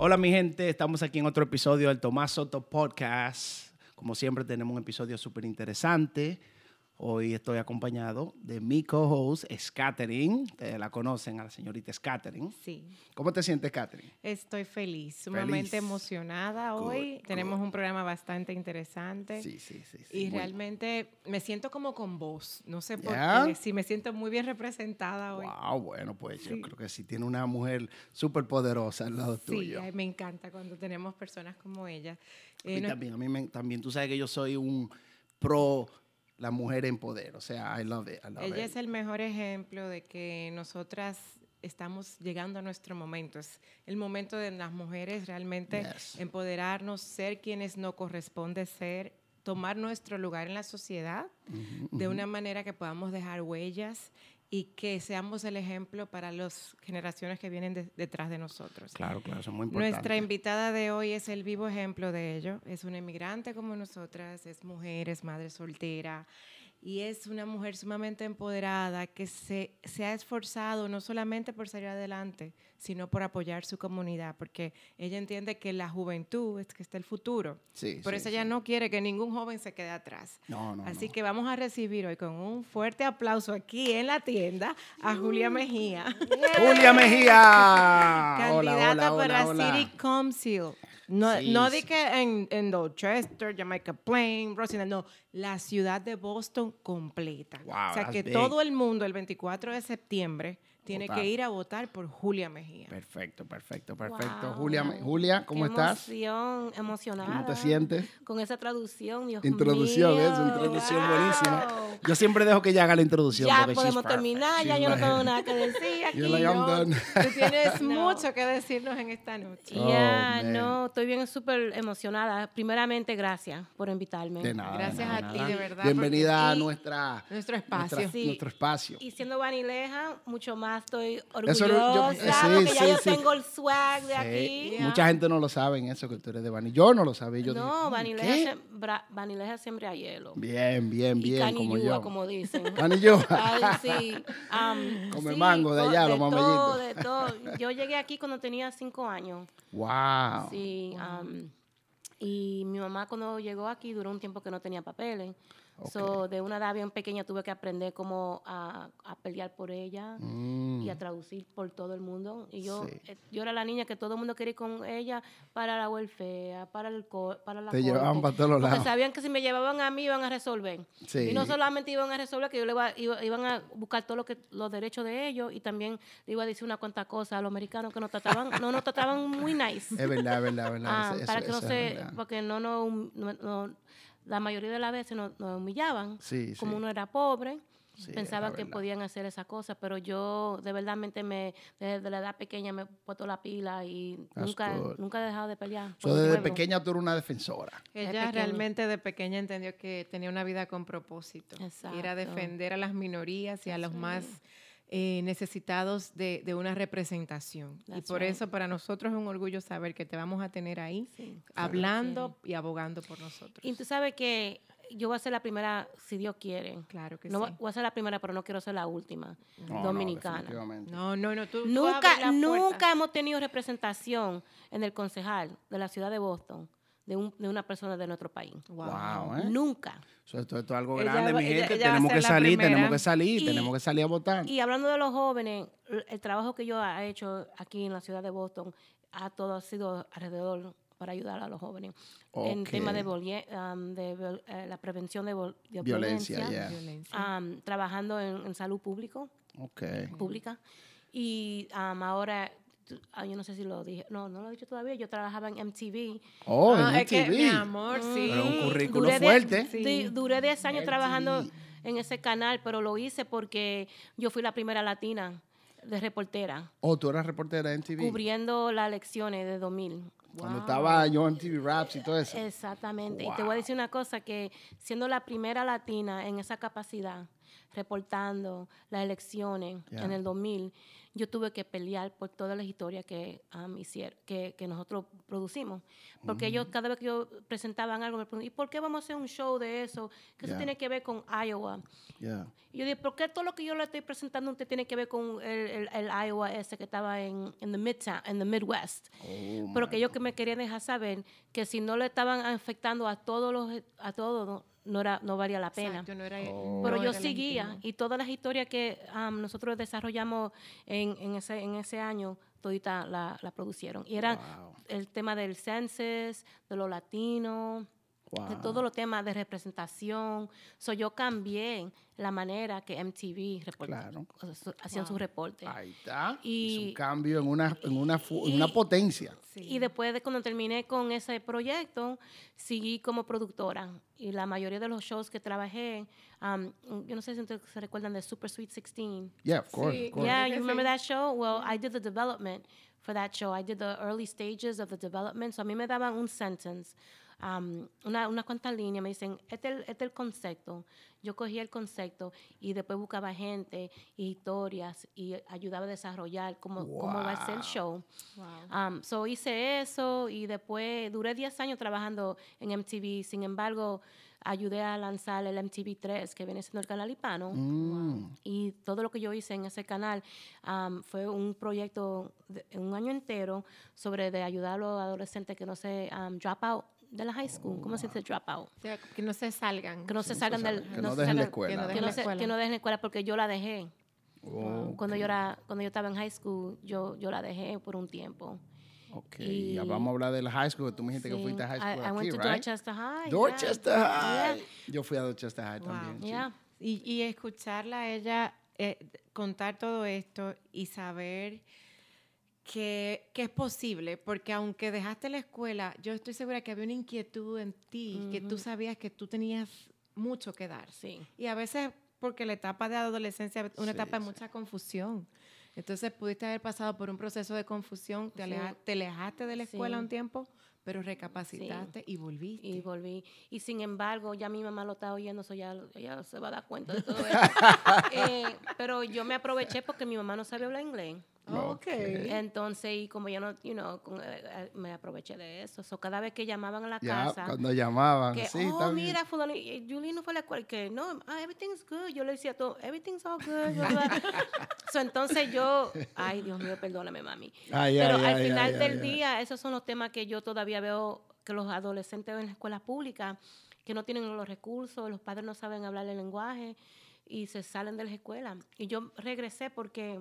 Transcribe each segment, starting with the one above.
Hola mi gente, estamos aquí en otro episodio del Tomás Soto Podcast. Como siempre tenemos un episodio súper interesante. Hoy estoy acompañado de mi co-host, Scatherine. Ustedes la conocen a la señorita Scatherine. Sí. ¿Cómo te sientes, Catherine? Estoy feliz, sumamente Feliz. emocionada Good, hoy. Tenemos un programa bastante interesante. Sí, sí, sí. sí. Y realmente me siento como con voz. No sé por qué. Sí, me siento muy bien representada hoy. Wow, bueno, pues yo Sí. creo que sí tiene una mujer súper poderosa al lado Sí, tuyo. ay, me encanta cuando tenemos personas como ella. Y Eh, no- también, a mí me- también tú sabes que yo soy un pro la mujer en poder. O sea, I love it. I love ella it. es el mejor ejemplo de que nosotras estamos llegando a nuestro momento. Es el momento de las mujeres realmente Yes. empoderarnos, ser quienes nos corresponde ser, tomar nuestro lugar en la sociedad de una manera que podamos dejar huellas y que seamos el ejemplo para las generaciones que vienen de- detrás de nosotros. Claro, claro, eso es muy importante. Nuestra invitada de hoy es el vivo ejemplo de ello. Es una inmigrante como nosotras, es mujer, es madre soltera y es una mujer sumamente empoderada que se, se ha esforzado no solamente por salir adelante, sino por apoyar su comunidad, porque ella entiende que la juventud es que está el futuro. Sí, Por sí, eso ella sí. no quiere que ningún joven se quede atrás. No, no, Así no. que vamos a recibir hoy con un fuerte aplauso aquí en la tienda a Julia Mejía. Julia Mejía. Candidata hola, hola, para hola. City Council. No, Sí, no di que en, en Dorchester, Jamaica Plain, Rosendale, no, la ciudad de Boston completa. Wow, o sea que big. todo el mundo el 24 de septiembre tiene Votar. que ir a votar por Julia Mejía. Perfecto, perfecto, perfecto. Wow. Julia, Julia, ¿cómo Qué estás? Emoción, emocionada. ¿Cómo te sientes? Con esa traducción, Dios Introducción, mío. eso, introducción Wow. buenísima. Yo siempre dejo que ella haga la introducción. Ya podemos terminar, ya yo no tengo nada que decir aquí. Like, no. Tú tienes No. mucho que decirnos en esta noche. Oh, Ya, no, estoy bien súper emocionada. Primeramente, gracias por invitarme. De nada. de Gracias nada, a ti, de verdad, Bienvenida a nuestra, Nuestro espacio. nuestra- Sí. nuestro espacio. Y siendo vanileja, mucho más estoy Eso orgullosa, yo- sí, porque ya sí, yo sí. tengo el swag de Sí, aquí. Mucha gente no lo sabe en eso que tú eres de Bani. Yo no lo sabía. Yo no, dije, vanileja, siempre a hielo. Bien, bien, y bien, como canillúa, yo. como dicen. Canillúa. Sí. am, Come sí, mango de allá, los todo, mameylitos. de todo. Yo llegué aquí cuando tenía cinco años. Wow. Sí. am, y mi mamá cuando llegó aquí duró un tiempo que no tenía papeles. So, de una edad bien pequeña tuve que aprender cómo a, a pelear por ella Mm. y a traducir por todo el mundo. Y yo, Sí. eh, yo era la niña que todo el mundo quería ir con ella para la welfare, para, el co- para la Te llevaban para todos Porque lados. sabían que si me llevaban a mí iban a resolver. Sí. Y no solamente iban a resolver, que yo le iba, iba- iban a buscar todos lo que, los derechos de ellos y también le iba a decir una cuanta cosa a los americanos que nos trataban, no nos trataban muy nice. Es verdad, es verdad, es verdad. Ah, Eso- para eso- que no se, porque no no- no- la mayoría de las veces nos, nos humillaban, Sí, como sí. uno era pobre, Sí, es que podían hacer esas cosas, pero yo de verdad me, desde la edad pequeña me he puesto la pila y That's nunca, good. nunca he dejado de pelear. So, desde pueblo. pequeña tú eres una defensora. Ella realmente de pequeña entendió que tenía una vida con propósito. Y era Exacto. defender a las minorías y a los más eh, necesitados de, de una representación. y por right. eso para nosotros es un orgullo saber que te vamos a tener ahí Sí. hablando y abogando por nosotros. Y tú sabes que yo voy a ser la primera, si Dios quiere. claro que No sí. voy a ser la primera, pero no quiero ser la última No, dominicana. No, no, no. Tú, tú Nunca, puerta. nunca hemos tenido representación en el concejal de la ciudad de Boston de, un- de una persona de nuestro país. Wow, ¿eh? Nunca. So, esto, esto es algo Ella grande, va- mi ella- gente. ella va a tenemos que salir, primera. tenemos que salir, Y- tenemos que salir a votar. Y hablando de los jóvenes, el, trabajo que yo he hecho aquí en la ciudad de Boston, ha todo ha sido alrededor para ayudar a los jóvenes en tema de, um, de eh, la prevención de, de Violencia, violencia, yeah. Violencia. um, trabajando en, en salud público, pública. Y um, ahora, ah, yo no sé si lo dije, no, no lo he dicho todavía, yo trabajaba en MTV. Oh, Ah, en es que, MTV. mi amor, sí. Pero un currículo Duré de- fuerte. Sí. di- duré 10 años MTV. trabajando en ese canal, pero lo hice porque yo fui la primera latina de reportera, Oh, tú eras reportera en MTV. cubriendo las elecciones de 2000. Cuando estaba yo en TV Raps y todo eso. Exactamente. Y te Wow. voy a decir una cosa, que siendo la primera latina en esa capacidad, reportando las elecciones Ya. en el 2000, yo tuve que pelear por todas las historias que, um, hicier- que, que nosotros producimos. Porque ellos, cada vez que yo presentaban algo, me preguntaban, ¿y por qué vamos a hacer un show de eso? Que Yeah. eso tiene que ver con Iowa. Yeah. Y yo dije, ¿por qué todo lo que yo le estoy presentando usted tiene que ver con el, el, el Iowa ese que estaba en, en the Midtown, en the Midwest? Oh, Pero que ellos que me querían dejar saber que si no le estaban afectando a todos los, a todos, no, era, no valía la pena. Exacto, no era, Oh. Pero no yo era seguía legítimo. y todas las historias que am, nosotros desarrollamos en, en, ese, en ese año, todita la, la producieron. Y era Wow. el tema del census, de los latinos, de Wow. todos los temas de representación. So, yo cambié la manera que MTV Claro. hacían sus reportes. Ahí está. Y- es un cambio en una, en una, fu- en y- una potencia. Sí. Y después de cuando terminé con ese proyecto, seguí como productora. Y la mayoría de los shows que trabajé, um, yo no sé si ustedes se recuerdan de Super Sweet 16. Yeah, of course. Sí, of course. Yeah, you remember that show? Well, I did the development for that show. I did the early stages of the development. So a mí me daban un sentence, um, una, una cuantas líneas. Me dicen, este es el- este el concepto. Yo cogía el concepto y después buscaba gente, historias y ayudaba a desarrollar cómo, cómo va a ser el Wow. show. Wow. Um, so hice eso y después duré 10 años trabajando en MTV. Sin embargo, ayudé a lanzar el MTV 3, que viene siendo el canal hispano. Mm. Y todo lo que yo hice en ese canal um, fue un proyecto de un año entero sobre de ayudar a los adolescentes que no se um, drop out de la high school. ¿Cómo se dice drop out? O sea, que no se salgan. Que no se Sí, salgan del... que no dejen la salgan- escuela. que no Que dejen la escuela. que no dejen la escuela porque yo la dejé. Oh, Cuando yo era cuando yo estaba en high school, yo, yo la dejé por un tiempo. ok. y- Ya vamos a hablar de la high school. Tú me dijiste que Sí. fuiste a high I- school I, went aquí, to right? Dorchester High. yeah. Dorchester High. Yeah. Yo fui a Dorchester High Wow. también. sí. Yeah. Y, y escucharla a ella eh, contar todo esto y saber que, que es posible, porque aunque dejaste la escuela, yo estoy segura que había una inquietud en ti, que tú sabías que tú tenías mucho que dar. Sí. Y a veces, porque la etapa de adolescencia es una Sí, etapa de sí. mucha confusión. Entonces pudiste haber pasado por un proceso de confusión, te, aleja- te alejaste de la escuela un tiempo, pero recapacitaste y volviste. Y volví. Y sin embargo, ya mi mamá lo está oyendo, so ya ella se va a dar cuenta de todo eso. Eh, pero yo me aproveché porque mi mamá no sabía hablar inglés. Ok. Entonces, y como yo no, you know, con- eh, eh, me aproveché de eso. So, cada vez que llamaban a la Ya, casa, cuando llamaban. que, sí, oh, bien. mira, fulano, Julie no fue a la escuela, que no, ah, everything's good. Yo le decía todo, everything's all good. so, entonces yo, ay, Dios mío, perdóname, mami. Ay, Pero ay, al ay, final ay, del ay, ay. día, esos son los temas que yo todavía veo que los adolescentes en las escuelas públicas, que no tienen los recursos, los padres no saben hablar el lenguaje y se salen de las escuelas. Y yo regresé porque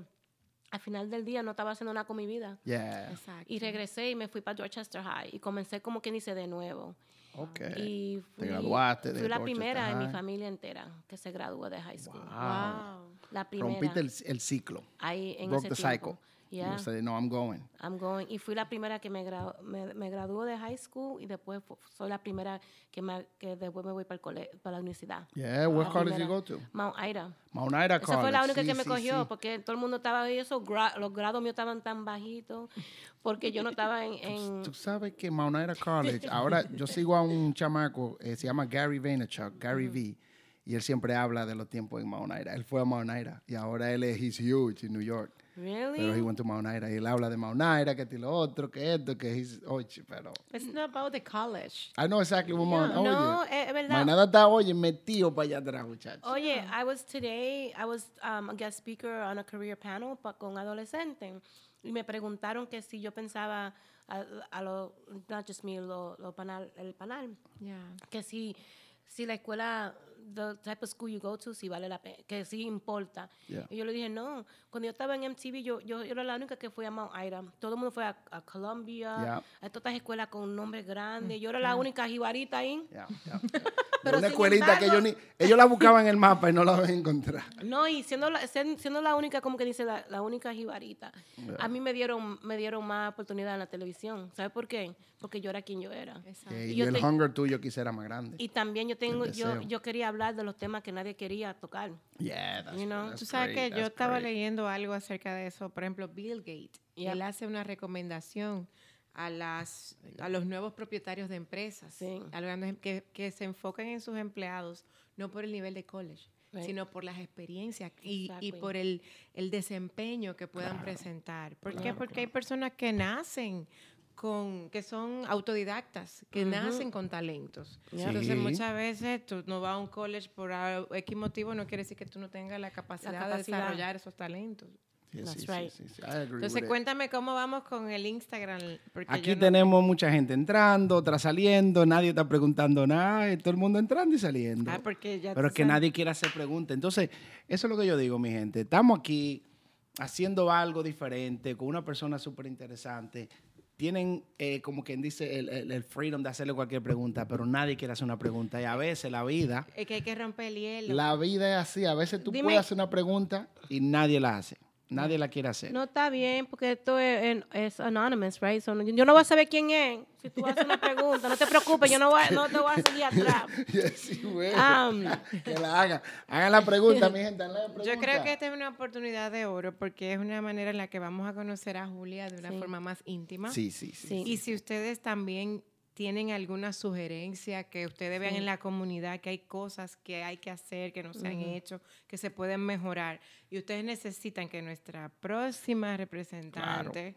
al final del día no estaba haciendo nada con mi vida. Yeah. Exacto. Y regresé y me fui para Dorchester High y comencé como quien dice de nuevo. Ok. Y fui, graduaste de fui la Dorchester primera en mi familia entera que se graduó de high school. Wow. Wow. La primera. Rompiste el, el ciclo. ahí en Broke ese the tiempo. cycle. Yeah. You said, no, I'm going. I'm going. Y fui la primera que me, gradu- me, me graduó de high school y después soy la primera que, me, que después me voy para, el cole, para la universidad. Yeah, what college you primera. go to? Mount Ida. Mount Ida Esa College. fue la única sí, que me sí, cogió sí. porque todo el mundo estaba ahí, esos gra- los grados míos estaban tan bajitos porque yo no estaba en... en- Tú sabes que Mount Ida College, ahora yo sigo a un chamaco, eh, se llama Gary Vaynerchuk, Gary V, y él siempre habla de los tiempos en Mount Ida. Él fue a Mount Ida y ahora él es, he's huge en New York. Really? Pero he went to Mount Ida y él habla de Mount Ida, que esto y lo otro, que esto, que he's, oye, pero... It's not about the college. I know exactly what Mount, oye. no, es, es verdad. Mount Ida está, oye, metido para allá atrás, muchachos. Oye, I was today, I was um, a guest speaker on a career panel pa- con adolescentes y me preguntaron que si yo pensaba a, a lo, not just me, lo, lo panal, el panel, Yeah. que si, si la escuela, the type of school you go to, si vale la pena, que si importa. Yeah. Y yo le dije, no, cuando yo estaba en MTV, yo, yo, yo era la única que fue a Mount Ida. Todo el mundo fue a, a Columbia, Yeah. a todas estas escuelas con nombres grandes. Yo era la única jibarita ahí. Pero una escuelita que ellos, embargo- ni, ellos la buscaban en el mapa y no la van a encontrar. No, y siendo la, siendo la única, como que dice, la, la única jibarita, a mí me dieron, me dieron más oportunidad en la televisión. ¿Sabes por qué? Porque yo era quien yo era. Exacto. Eh, Y y yo el te- hunger tuyo quisiera más grande. Y también yo tengo, yo, yo quería hablar de los temas que nadie quería tocar. Yeah, that's, You know, that's Tú sabes great, que yo estaba great. leyendo algo acerca de eso, por ejemplo, Bill Gates. Y Yep. él hace una recomendación a, las, a los nuevos propietarios de empresas, Sí. a los grandes em- que, que se enfoquen en sus empleados, no por el nivel de college, Right. sino por las experiencias y, y por el, el desempeño que puedan presentar. ¿Por qué? Claro, Porque hay personas que nacen con, que son autodidactas, que nacen con talentos. Entonces, muchas veces tú no vas a un college por X motivo, no quiere decir que tú no tengas la capacidad, de capacidad. desarrollar esos talentos. Sí, That's sí, sí, right. sí, sí. I agree Entonces, cuéntame cómo vamos con el Instagram. Porque Aquí yo no- tenemos mucha gente entrando, otra saliendo, nadie está preguntando nada, y todo el mundo entrando y saliendo. Ah, porque ya Pero tú es que sabes. nadie quiere hacer preguntas. Entonces, eso es lo que yo digo, mi gente. Estamos aquí haciendo algo diferente, con una persona súper interesante. Tienen, eh, como quien dice, el, el- el freedom de hacerle cualquier pregunta, pero nadie quiere hacer una pregunta. Y a veces la vida, Es que hay que romper el hielo. la vida es así. A veces tú Dime- puedes hacer una pregunta y nadie la hace. Nadie la quiere hacer. No está bien porque esto es, anonymous, right? So, yo no voy a saber quién es si tú haces una pregunta. No te preocupes, yo no, voy, a- no te voy a seguir atrás. Sí, güey. Um, que la hagan. Hagan la pregunta, mi gente. hagan la pregunta. Yo creo que esta es una oportunidad de oro porque es una manera en la que vamos a conocer a Julia de una Sí. forma más íntima. Sí, sí, sí. Sí. Y si ustedes también tienen alguna sugerencia que ustedes vean Sí. en la comunidad que hay cosas que hay que hacer, que no se han hecho, que se pueden mejorar, y ustedes necesitan que nuestra próxima representante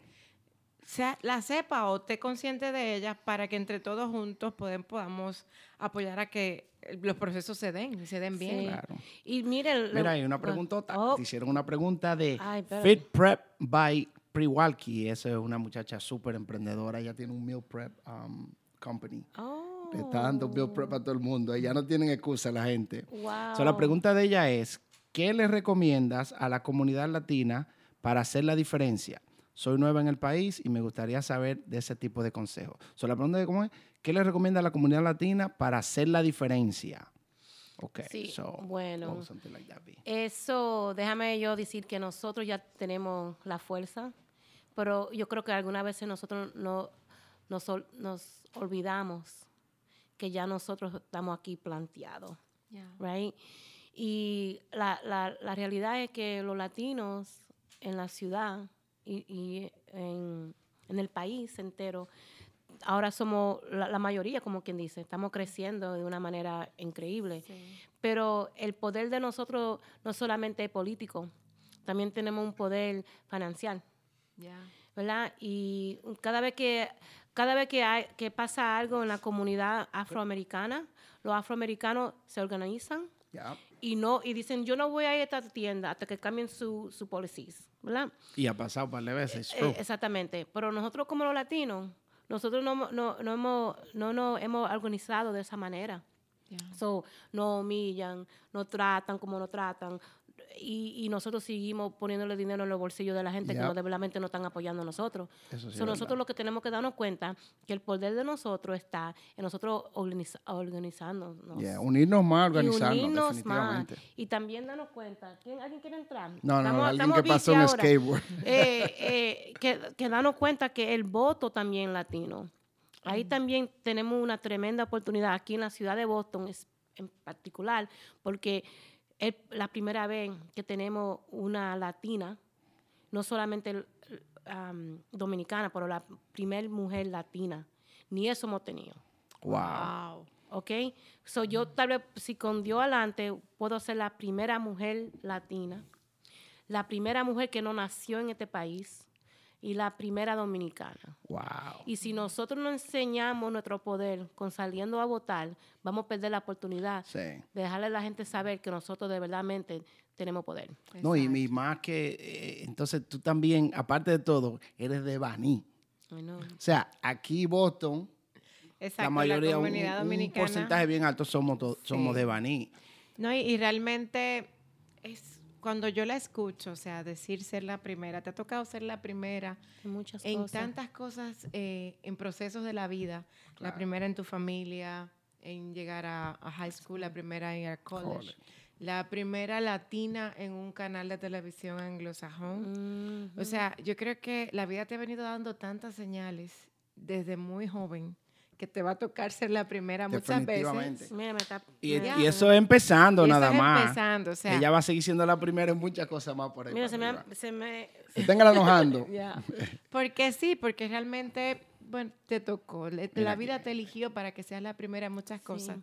sea, la sepa o esté consciente de ella para que entre todos juntos pueden, podamos apoyar a que eh, los procesos se den y se den bien. Sí. Claro. y miren. Mira, hay una preguntota. oh, Te hicieron una pregunta de Ay. Fit Prep by Priwalki. Esa es una muchacha súper emprendedora. Ella tiene un meal prep um, company. oh, Le está dando meal prep a todo el mundo. Ella no tienen excusa la gente. Wow. So, la pregunta de ella es, ¿qué le recomiendas a la comunidad latina para hacer la diferencia? Soy nueva en el país y me gustaría saber de ese tipo de consejos. So, la pregunta de cómo es, ¿qué le recomienda a la comunidad latina para hacer la diferencia? Ok, Sí, so, bueno. oh, like that. Eso, déjame yo decir que nosotros ya tenemos la fuerza, pero yo creo que algunas veces nosotros no, nos, nos olvidamos que ya nosotros estamos aquí planteados, right? Y la, la, la realidad es que los latinos en la ciudad y, y en, en el país entero, ahora somos la, la mayoría, como quien dice, estamos creciendo de una manera increíble. Pero el poder de nosotros no solamente es político, también tenemos un poder financiero. ¿verdad? Y cada vez que, cada vez que, hay, que pasa algo en la comunidad afroamericana, los afroamericanos se organizan y no y dicen, yo no voy a ir a esta tienda hasta que cambien su, su policies, ¿verdad? Y ha pasado un par de veces. Eh, true. exactamente. Pero nosotros como los latinos, nosotros no, hemos- no, no, hemos, no nos hemos organizado de esa manera. Ya. So, nos humillan, nos tratan como nos tratan. Y, y nosotros seguimos poniéndole dinero en los bolsillos de la gente que no, de verdad no están apoyando a nosotros. Eso sí So, es nosotros verdad. lo que tenemos que darnos cuenta que el poder de nosotros está en nosotros organiza- organizándonos. Yeah, Unirnos más, y organizarnos, unirnos más. Y también darnos cuenta. ¿quién, ¿Alguien quiere entrar? No, no, Estamos- alguien que pasó un ahora. skateboard. Eh, eh, que, que darnos cuenta que el voto también latino. Ahí también tenemos una tremenda oportunidad aquí en la ciudad de Boston es- en particular, porque es la primera vez que tenemos una latina, no solamente um, dominicana, pero la primera mujer latina. Ni eso hemos tenido. Wow. Wow. ¿ok? So yo tal vez, si con Dios adelante, puedo ser la primera mujer latina, la primera mujer que no nació en este país y la primera dominicana. Wow. Y si nosotros no enseñamos nuestro poder con saliendo a votar, vamos a perder la oportunidad Sí. de dejarle a la gente saber que nosotros de verdadmente tenemos poder. No, y, Exacto. y más que, eh, entonces tú también, aparte de todo, eres de Baní. O sea, aquí Boston, Exacto, la mayoría, un, comunidad un dominicana. porcentaje bien alto somos, somos de Baní. No, y, y realmente es cuando yo la escucho, o sea, decir ser la primera, te ha tocado ser la primera Hay muchas en cosas. tantas cosas, eh, en procesos de la vida. La Claro. primera en tu familia, en llegar a, a high school, la primera en el college, College. la primera latina en un canal de televisión anglosajón. Mhm. O sea, yo creo que la vida te ha venido dando tantas señales desde muy joven que te va a tocar ser la primera muchas veces. Mira, me está- Y, eso es empezando Y eso nada es más. empezando, o sea, Ella va a seguir siendo la primera en muchas cosas más por ahí. Mira, se me, se me, Téngala enojando. Porque sí, porque realmente, bueno, te tocó. Mira la vida que- te eligió para que seas la primera en muchas cosas.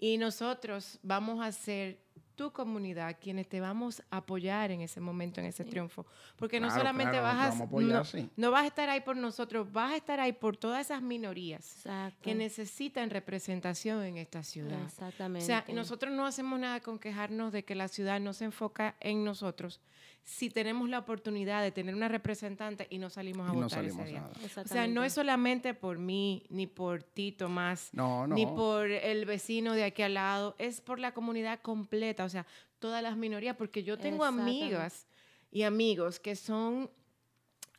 Y nosotros vamos a ser tu comunidad quienes te vamos a apoyar en ese momento, en ese triunfo. Porque no solamente claro, vas a, vamos a apoyar, no, sí. no vas a estar ahí por nosotros, vas a estar ahí por todas esas minorías Exacto. que necesitan representación en esta ciudad. O Exactamente. sea, y nosotros no hacemos nada con quejarnos de que la ciudad no se enfoca en nosotros si tenemos la oportunidad de tener una representante y no salimos a Y no votar salimos ese día. nada. O sea, no es solamente por mí, ni por ti, Tomás, No, no. ni por el vecino de aquí al lado, es por la comunidad completa, o sea, todas las minorías, porque yo tengo amigas y amigos que son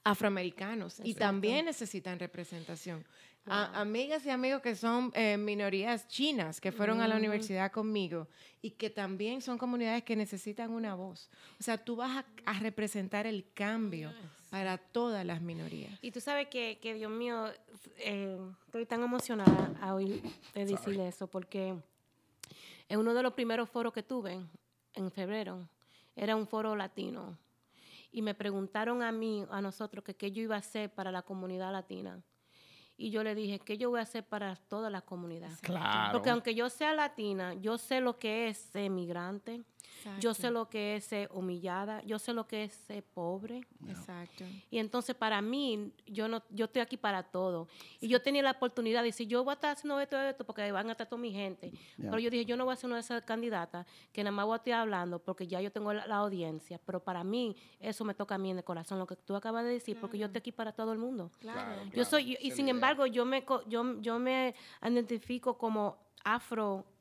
afroamericanos y Exacto. también necesitan representación. A- Wow. amigas y amigos que son eh, minorías chinas que fueron a la Ujú. universidad conmigo y que también son comunidades que necesitan una voz. O sea, tú vas a, a representar el cambio para todas las minorías. Y tú sabes que, que Dios mío, eh, estoy tan emocionada a oír de decirle eso, porque en uno de los primeros foros que tuve, en febrero, era un foro latino. Y me preguntaron a mí, a nosotros, que qué yo iba a hacer para la comunidad latina. Y yo le dije, ¿qué yo voy a hacer para toda la comunidad? Claro. Porque aunque yo sea latina, yo sé lo que es ser migrante, yo sé lo que es ser humillada, yo sé lo que es ser pobre. Exacto. Y entonces para mí, yo no, yo estoy aquí para todo. Y yo tenía la oportunidad de decir, yo voy a estar haciendo esto, esto, porque van a estar toda mi gente. Pero yo dije, yo no voy a ser una de esas candidatas que nada más voy a estar hablando porque ya yo tengo la, la audiencia. Pero para mí, eso me toca a mí en el corazón, lo que tú acabas de decir, porque yo estoy aquí para todo el mundo. Claro. Yo soy, y es sin idea. embargo, yo me, co- yo, yo me identifico como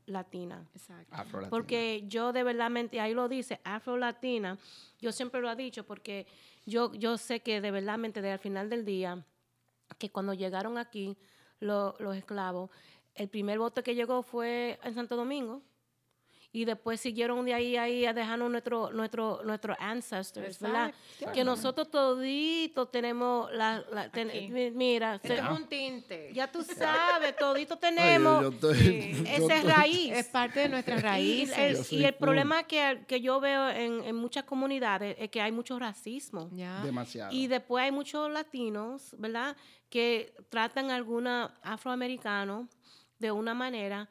afro-latina. Exacto. Porque yo de verdad, ahí lo dice, afro-latina, yo siempre lo he dicho porque yo, yo sé que de verdad, de al final del día, que cuando llegaron aquí lo- los esclavos, el primer bote que llegó fue en Santo Domingo. Y después siguieron de ahí, ahí a dejarnos nuestro, nuestro, nuestros ancestors, ¿verdad? Que nosotros toditos tenemos, la, ten- mira, Esto se- es un tinte. ya tú sabes, toditos Ay, yo- tenemos yo estoy- Sí. yo esa estoy- raíz. Es parte de nuestras Y raíces. el, Yo soy y el problema que, que yo veo en, en muchas comunidades es que hay mucho racismo. Demasiado. Y después hay muchos latinos, ¿verdad?, que tratan a alguna afroamericano de una manera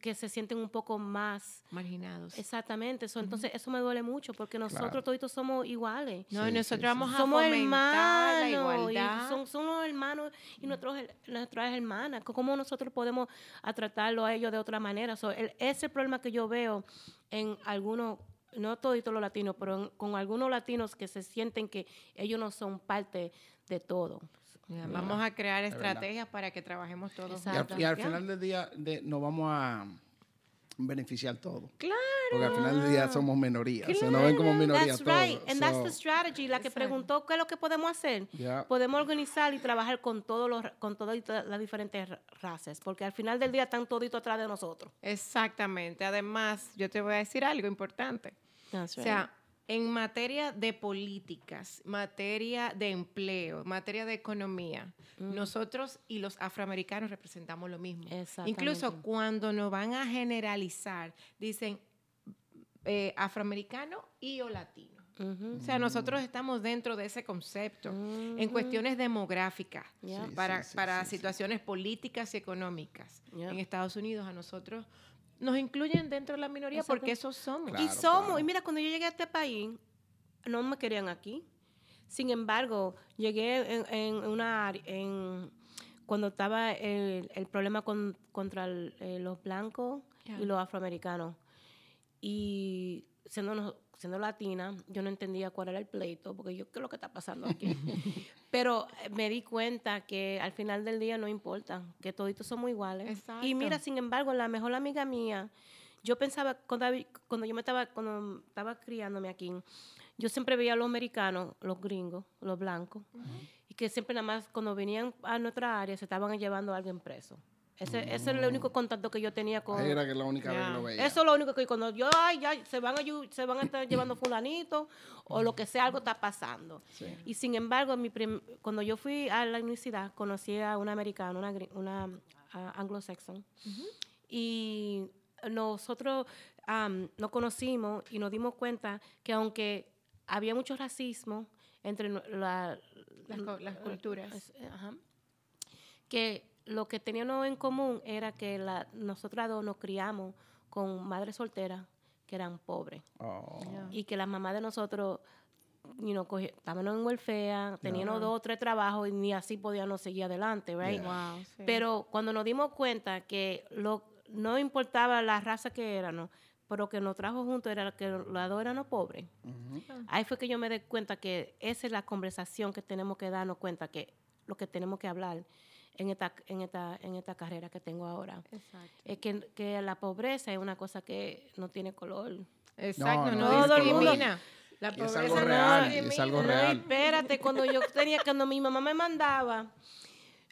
que se sienten un poco más Marginados. exactamente. Eso, Entonces, eso me duele mucho porque nosotros Claro. toditos somos iguales. No, Sí, y nosotros sí, sí. vamos a somos fomentar la hermanos, igualdad. y son, son los hermanos y nuestros, her- nuestras hermanas. ¿Cómo nosotros podemos a tratarlo a ellos de otra manera? So, el- ese es el problema que yo veo en algunos, no toditos los latinos, pero en- con algunos latinos que se sienten que ellos no son parte de todo. Vamos a crear estrategias para que trabajemos todos. Y al, y final del día de- nos vamos a beneficiar todos. Claro. Porque al final del día somos minorías. Se nos ven como minorías That's todos. right. And that's So, the strategy. La que preguntó qué es lo que podemos hacer. Podemos organizar y trabajar con todos los con todas las diferentes ra- razas, porque al final del día están toditos atrás de nosotros. Exactamente. Además, yo te voy a decir algo importante. That's O sea, en materia de políticas, materia de empleo, materia de economía, nosotros y los afroamericanos representamos lo mismo. Exactamente. Incluso cuando nos van a generalizar, dicen eh, afroamericano y o latino. O sea, nosotros estamos dentro de ese concepto en cuestiones demográficas, Yeah. Sí, para, sí, sí, para sí, sí. situaciones políticas y económicas. Yeah. En Estados Unidos a nosotros nos incluyen dentro de la minoría Exacto. porque esos somos. Claro. y somos, claro. y mira, cuando yo llegué a este país, no me querían aquí. Sin embargo, llegué en, en una área, en, cuando estaba el, el problema con- contra el- eh, los blancos y los afroamericanos. Y siendo, no- siendo latina, yo no entendía cuál era el pleito, porque yo, ¿qué es lo que está pasando aquí? Pero eh, me di cuenta que al final del día no importa, que toditos somos iguales. Exacto. Y mira, sin embargo, la mejor amiga mía, yo pensaba, cuando, cuando yo me estaba, cuando estaba criándome aquí, yo siempre veía a los americanos, los gringos, los blancos, y que siempre nada más cuando venían a nuestra área se estaban llevando a alguien preso. Ese, ese es el único contacto que yo tenía con... Ahí era que la única vez que lo veía. Eso es lo único que cuando yo, ay, ya, se van a, se van a estar llevando fulanito o lo que sea, algo está pasando. Sí. Y sin embargo, mi prim- cuando yo fui a la universidad, conocí a una americana, una, una anglo-saxon. Y nosotros nos conocimos y nos dimos cuenta que aunque había mucho racismo entre la- Las, las culturas. ajá, que lo que teníamos en común era que la, nosotras dos nos criamos con madres solteras que eran pobres Oh. y que las mamás de nosotros you know, estábamos en welfare, teníamos dos o tres trabajos y ni así podíamos seguir adelante, right? Yeah. Wow, sí. Pero cuando nos dimos cuenta que lo, no importaba la raza que éramos, pero que nos trajo juntos era que los dos éramos pobres. Ahí fue que yo me di cuenta que esa es la conversación que tenemos que darnos cuenta que lo que tenemos que hablar en esta, en esta, en esta carrera que tengo ahora. Exacto. Es que, que la pobreza es una cosa que no tiene color. Exacto, no, no, mundo- discrimina. La Y es pobreza algo no real, es algo No, real. espérate, cuando yo tenía, cuando mi mamá me mandaba,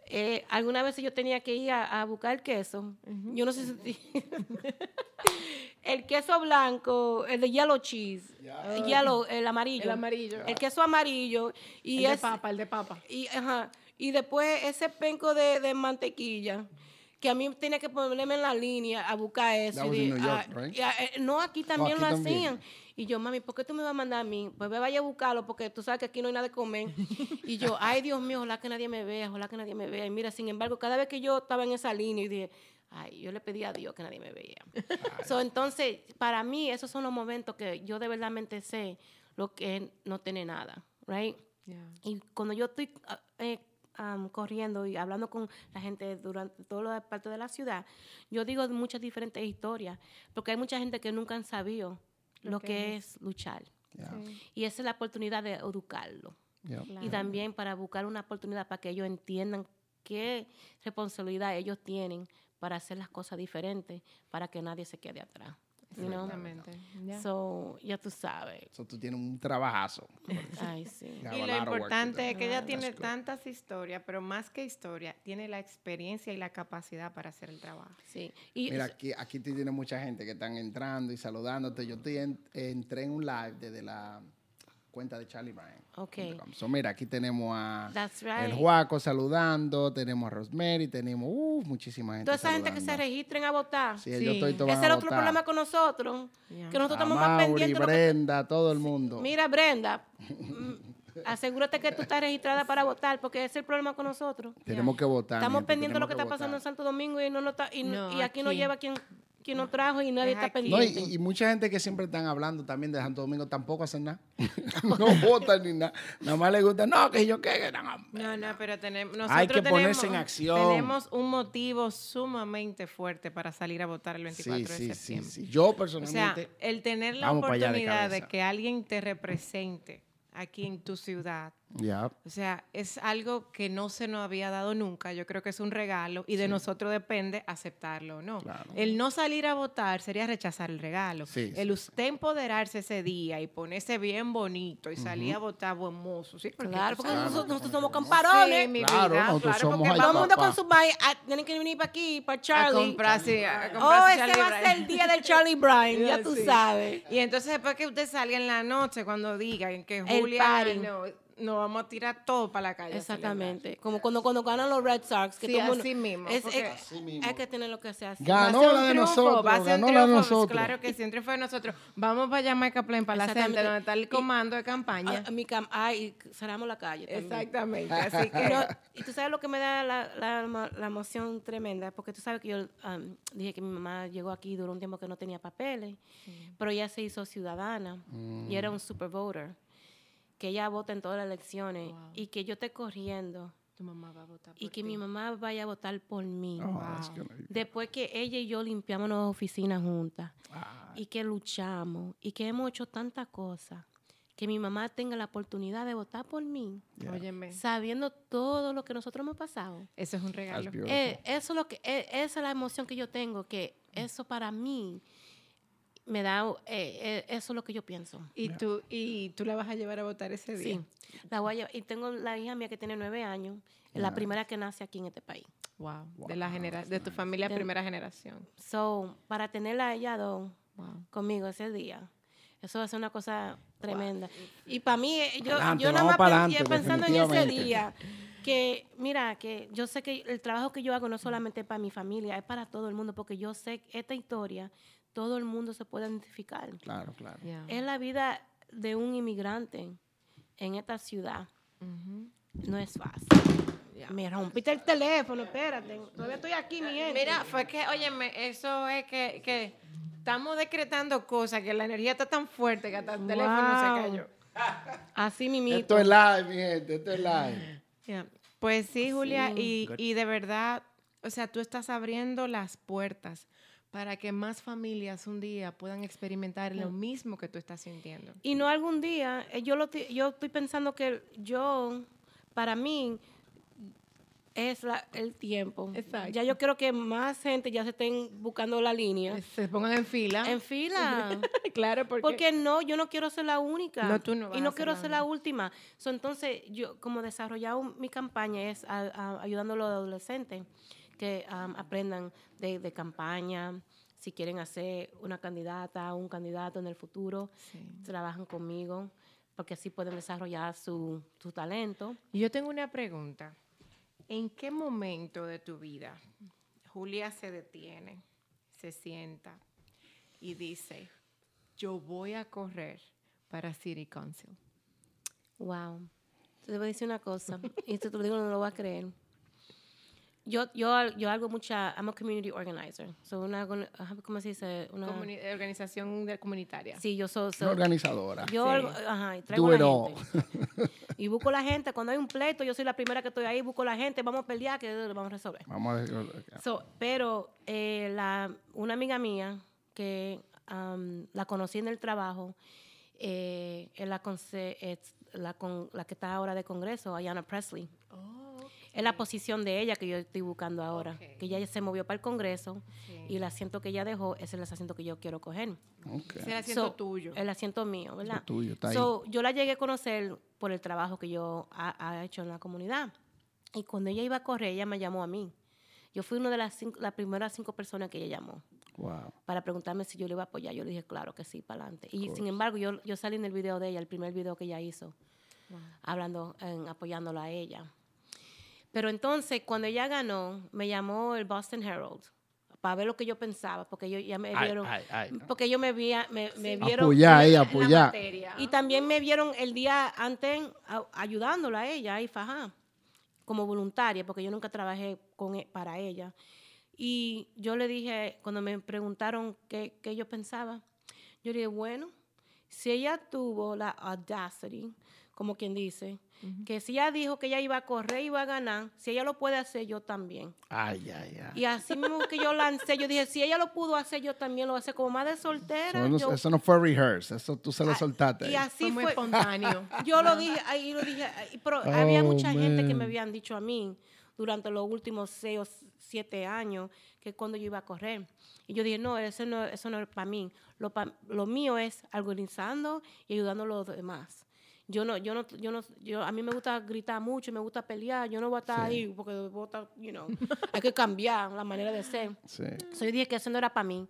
eh, algunas veces yo tenía que ir a, a buscar queso. Yo no sé si... el queso blanco, el de yellow cheese, el, yellow, el amarillo. El amarillo. El queso amarillo. Y el de papa, el de papa. y, ajá, y después ese penco de, de mantequilla, que a mí tenía que ponerme en la línea a buscar eso. Y York, ah, right? y, ah, eh, no, aquí también aquí lo también. hacían. Y yo, mami, ¿por qué tú me vas a mandar a mí? Pues ve, vaya a buscarlo, porque tú sabes que aquí no hay nada de comer. y yo, ay, Dios mío, ojalá que nadie me vea, ojalá que nadie me vea. Y mira, sin embargo, cada vez que yo estaba en esa línea, y dije, ay, yo le pedí a Dios que nadie me veía. so, entonces, para mí, esos son los momentos que yo de verdad sé lo que es no tener nada, right? Y cuando yo estoy ah, eh, am, corriendo y hablando con la gente durante toda la parte de la ciudad, yo digo muchas diferentes historias, porque hay mucha gente que nunca han sabido lo, que es. luchar. Yeah. Y esa es la oportunidad de educarlo. Yeah. Y también para buscar una oportunidad para que ellos entiendan qué responsabilidad ellos tienen para hacer las cosas diferentes, para que nadie se quede atrás. You know? Exactamente. ya. So, ya tú sabes. So, tú tienes un trabajazo. Ay, sí. Y lo importante es que ella That's tiene tantas historias, pero más que historia, tiene la experiencia y la capacidad para hacer el trabajo. Sí. Y Mira, aquí, aquí tú tienes mucha gente que están entrando y saludándote. Yo en- entré en un live desde la cuenta de Charlie Bryan. Ok. So, mira, aquí tenemos a el. Juaco saludando, tenemos a Rosemary, tenemos uh, muchísima gente Toda esa gente que se registren a votar. Sí, Sí. yo estoy tomando Ese es el otro problema con nosotros, que nosotros a estamos más pendientes. que- Brenda, todo el mundo. Mira, Brenda, mm, asegúrate que tú estás registrada para votar, porque ese es el problema con nosotros. tenemos que votar. Estamos pendientes de lo que está pasando en. Santo Domingo y, no lo está, y, No, y aquí, no aquí. lleva quien, quien nos trajo y nadie Es está aquí. No, pendiente. y, y mucha gente que siempre están hablando también de Santo Domingo tampoco hacen nada. no votan ni nada. Nada más les gusta, no, que yo qué, que no. No, no, pero tenemos, Hay nosotros que ponerse tenemos, en acción. tenemos un motivo sumamente fuerte para salir a votar el 24 Sí, de sí, sí, septiembre. sí. Yo O sea, personalmente, el tener la vamos para allá de oportunidad de, cabeza. que alguien te represente aquí en tu ciudad, o sea, es algo que no se nos había dado nunca. Yo creo que es un regalo y de nosotros depende aceptarlo o no. Claro. El no salir a votar sería rechazar el regalo. Sí, el usted empoderarse ese día y ponerse bien bonito y salir a votar buen mozo. Sí, porque Claro, porque nosotros, nosotros somos camparones. Sí, mi Claro, vida, nosotros claro, somos porque Todo el vamos mundo con su ah, tienen que venir para aquí, para a Charlie. comprarse, a Oh, ese Charlie va a ser el día del Charlie Bryan, ya tú sí. sabes. Y entonces después que usted salga en la noche, cuando digan que El Julia, party. no, nos vamos a tirar todo para la calle. Exactamente. Como cuando, cuando ganan los Red Sox. Que Sí, todo así mismo, es- es- Así mismo. Hay que tener lo que se hace. Ganó Va a ser la un de triunfo, nosotros, va a ser un ganó la de triunfo, nosotros. Claro que sí, un triunfo de nosotros. Vamos para Jamaica Plain, para la gente, donde está el Y- comando de campaña. A, a mi cam- ay, y cerramos la calle también. Exactamente. Así que Pero, y tú sabes lo que me da la, la, la emoción tremenda, porque tú sabes que yo um, dije que mi mamá llegó aquí duró un tiempo que no tenía papeles, pero ella se hizo ciudadana y era un super voter, que ella vota en todas las elecciones Wow. y que yo esté corriendo tu mamá va a votar y por que ti. mi mamá vaya a votar por mí. Oh, Wow. Después que ella y yo limpiamos las oficinas juntas Ah, y que luchamos y que hemos hecho tantas cosas, que mi mamá tenga la oportunidad de votar por mí, yeah. Óyeme, sabiendo todo lo que nosotros hemos pasado. eso es un regalo. Eh, eso es lo que, eh, esa es la emoción que yo tengo, que eso para mí me da, eh, eh, eso es lo que yo pienso. Y, tú, y tú la vas a llevar a votar ese día. Sí, la voy a llevar- y tengo la hija mía que tiene nueve años, es la primera que nace aquí en este país. Wow. De, la genera de tu familia De- primera generación. So, para tenerla a ella dos Wow. conmigo ese día, eso va a ser una cosa tremenda. Y para mí, eh, yo, Pa'lante, yo nada más yo pensando en ese día, que mira, que yo sé que el trabajo que yo hago no es solamente para mi familia, es para todo el mundo, porque yo sé que esta historia, todo el mundo se puede identificar. Claro, claro. Yeah. Es la vida de un inmigrante en esta ciudad. Ujú. No es fácil. Ya. Me rompiste el teléfono, espérate. Todavía estoy aquí, mi gente. Mira, fue que, óyeme, eso es que, que estamos decretando cosas, que la energía está tan fuerte que hasta el teléfono Wow. se cayó. Así mimito. Esto es live, mi gente, esto es live. Pues sí, Julia, Sí. y, y de verdad, o sea, tú estás abriendo las puertas para que más familias un día puedan experimentar lo mismo que tú estás sintiendo. Y no algún día, eh, yo, lo, yo estoy pensando que yo, para mí, es la- el tiempo. Exacto. Ya yo creo que más gente ya se estén buscando la línea. Se pongan en fila. En fila. claro, porque, Porque no, yo no quiero ser la única. No, tú no vas y a no ser quiero ser la última. So, entonces, yo como desarrollado mi campaña es a- a- ayudando a los adolescentes que um, aprendan de, de campaña, si quieren hacer una candidata o un candidato en el futuro, Sí. trabajan conmigo, porque así pueden desarrollar su, su talento. Y yo tengo una pregunta. ¿En qué momento de tu vida Julia se detiene, se sienta y dice, yo voy a correr para City Council? Wow. Te voy a decir una cosa, y esto te lo digo, no lo voy a creer. Yo, yo, yo hago mucha, I'm a community organizer. So una, ¿cómo se dice? Una, Comuni- organización de- comunitaria. sí, yo soy, Una organizadora. yo, Sí. ajá, y traigo la gente. Y busco la gente. Cuando hay un pleito, yo soy la primera que estoy ahí, busco la gente, vamos a pelear, que lo vamos a resolver. Vamos a. So, pero eh, la, una amiga mía que am, la conocí en el trabajo, eh, es la, es la, con, la que está ahora de Congreso, Ayanna Presley. Oh, Es la posición de ella que yo estoy buscando ahora. Que ella se movió para el Congreso y el asiento que ella dejó es el asiento que yo quiero coger. Ok. es el asiento So, tuyo. El asiento mío, ¿verdad? tuyo, está ahí. So, yo la llegué a conocer por el trabajo que yo ha, ha hecho en la comunidad. Y cuando ella iba a correr, ella me llamó a mí. Yo fui una de las, cinco- las primeras cinco personas que ella llamó Wow. para preguntarme si yo le iba a apoyar. Yo le dije, claro que sí, para adelante. Y sin embargo, yo, yo salí en el video de ella, el primer video que ella hizo, hablando, en, apoyándola a ella. Pero entonces, cuando ella ganó, me llamó el Boston Herald para ver lo que yo pensaba, porque ellos ya me vieron, ay, ay. porque ellos me, vía- me, me vieron Apoyar ahí, La apoyar. materia. y también me vieron el día antes a- ayudándola a ella ahí fajá, como voluntaria, porque yo nunca trabajé con, e- para ella. Y yo le dije, cuando me preguntaron qué, qué yo pensaba, yo le dije, bueno, si ella tuvo la audacity, como quien dice, que si ella dijo que ella iba a correr y iba a ganar, si ella lo puede hacer, yo también. Ay, ay, ay. Y así mismo que yo lancé, yo dije, si ella lo pudo hacer, yo también lo voy a hacer como madre soltera. Eso no, yo- eso no fue rehearse, eso tú se lo soltaste. y así Fue muy fue. espontáneo. Yo lo dije, ahí lo dije, pero había Oh, mucha gente que me habían dicho a mí durante los últimos seis o siete años que cuando yo iba a correr. Y yo dije, no, eso no, eso no es para mí. Lo, pa- lo mío es organizando y ayudando a los demás. Yo no, yo no, yo no, yo, a mí me gusta gritar mucho, me gusta pelear, yo no voy a estar Sí. ahí porque voy a estar, you know, hay que cambiar la manera de ser. Sí. So, yo dije que eso no era para mí.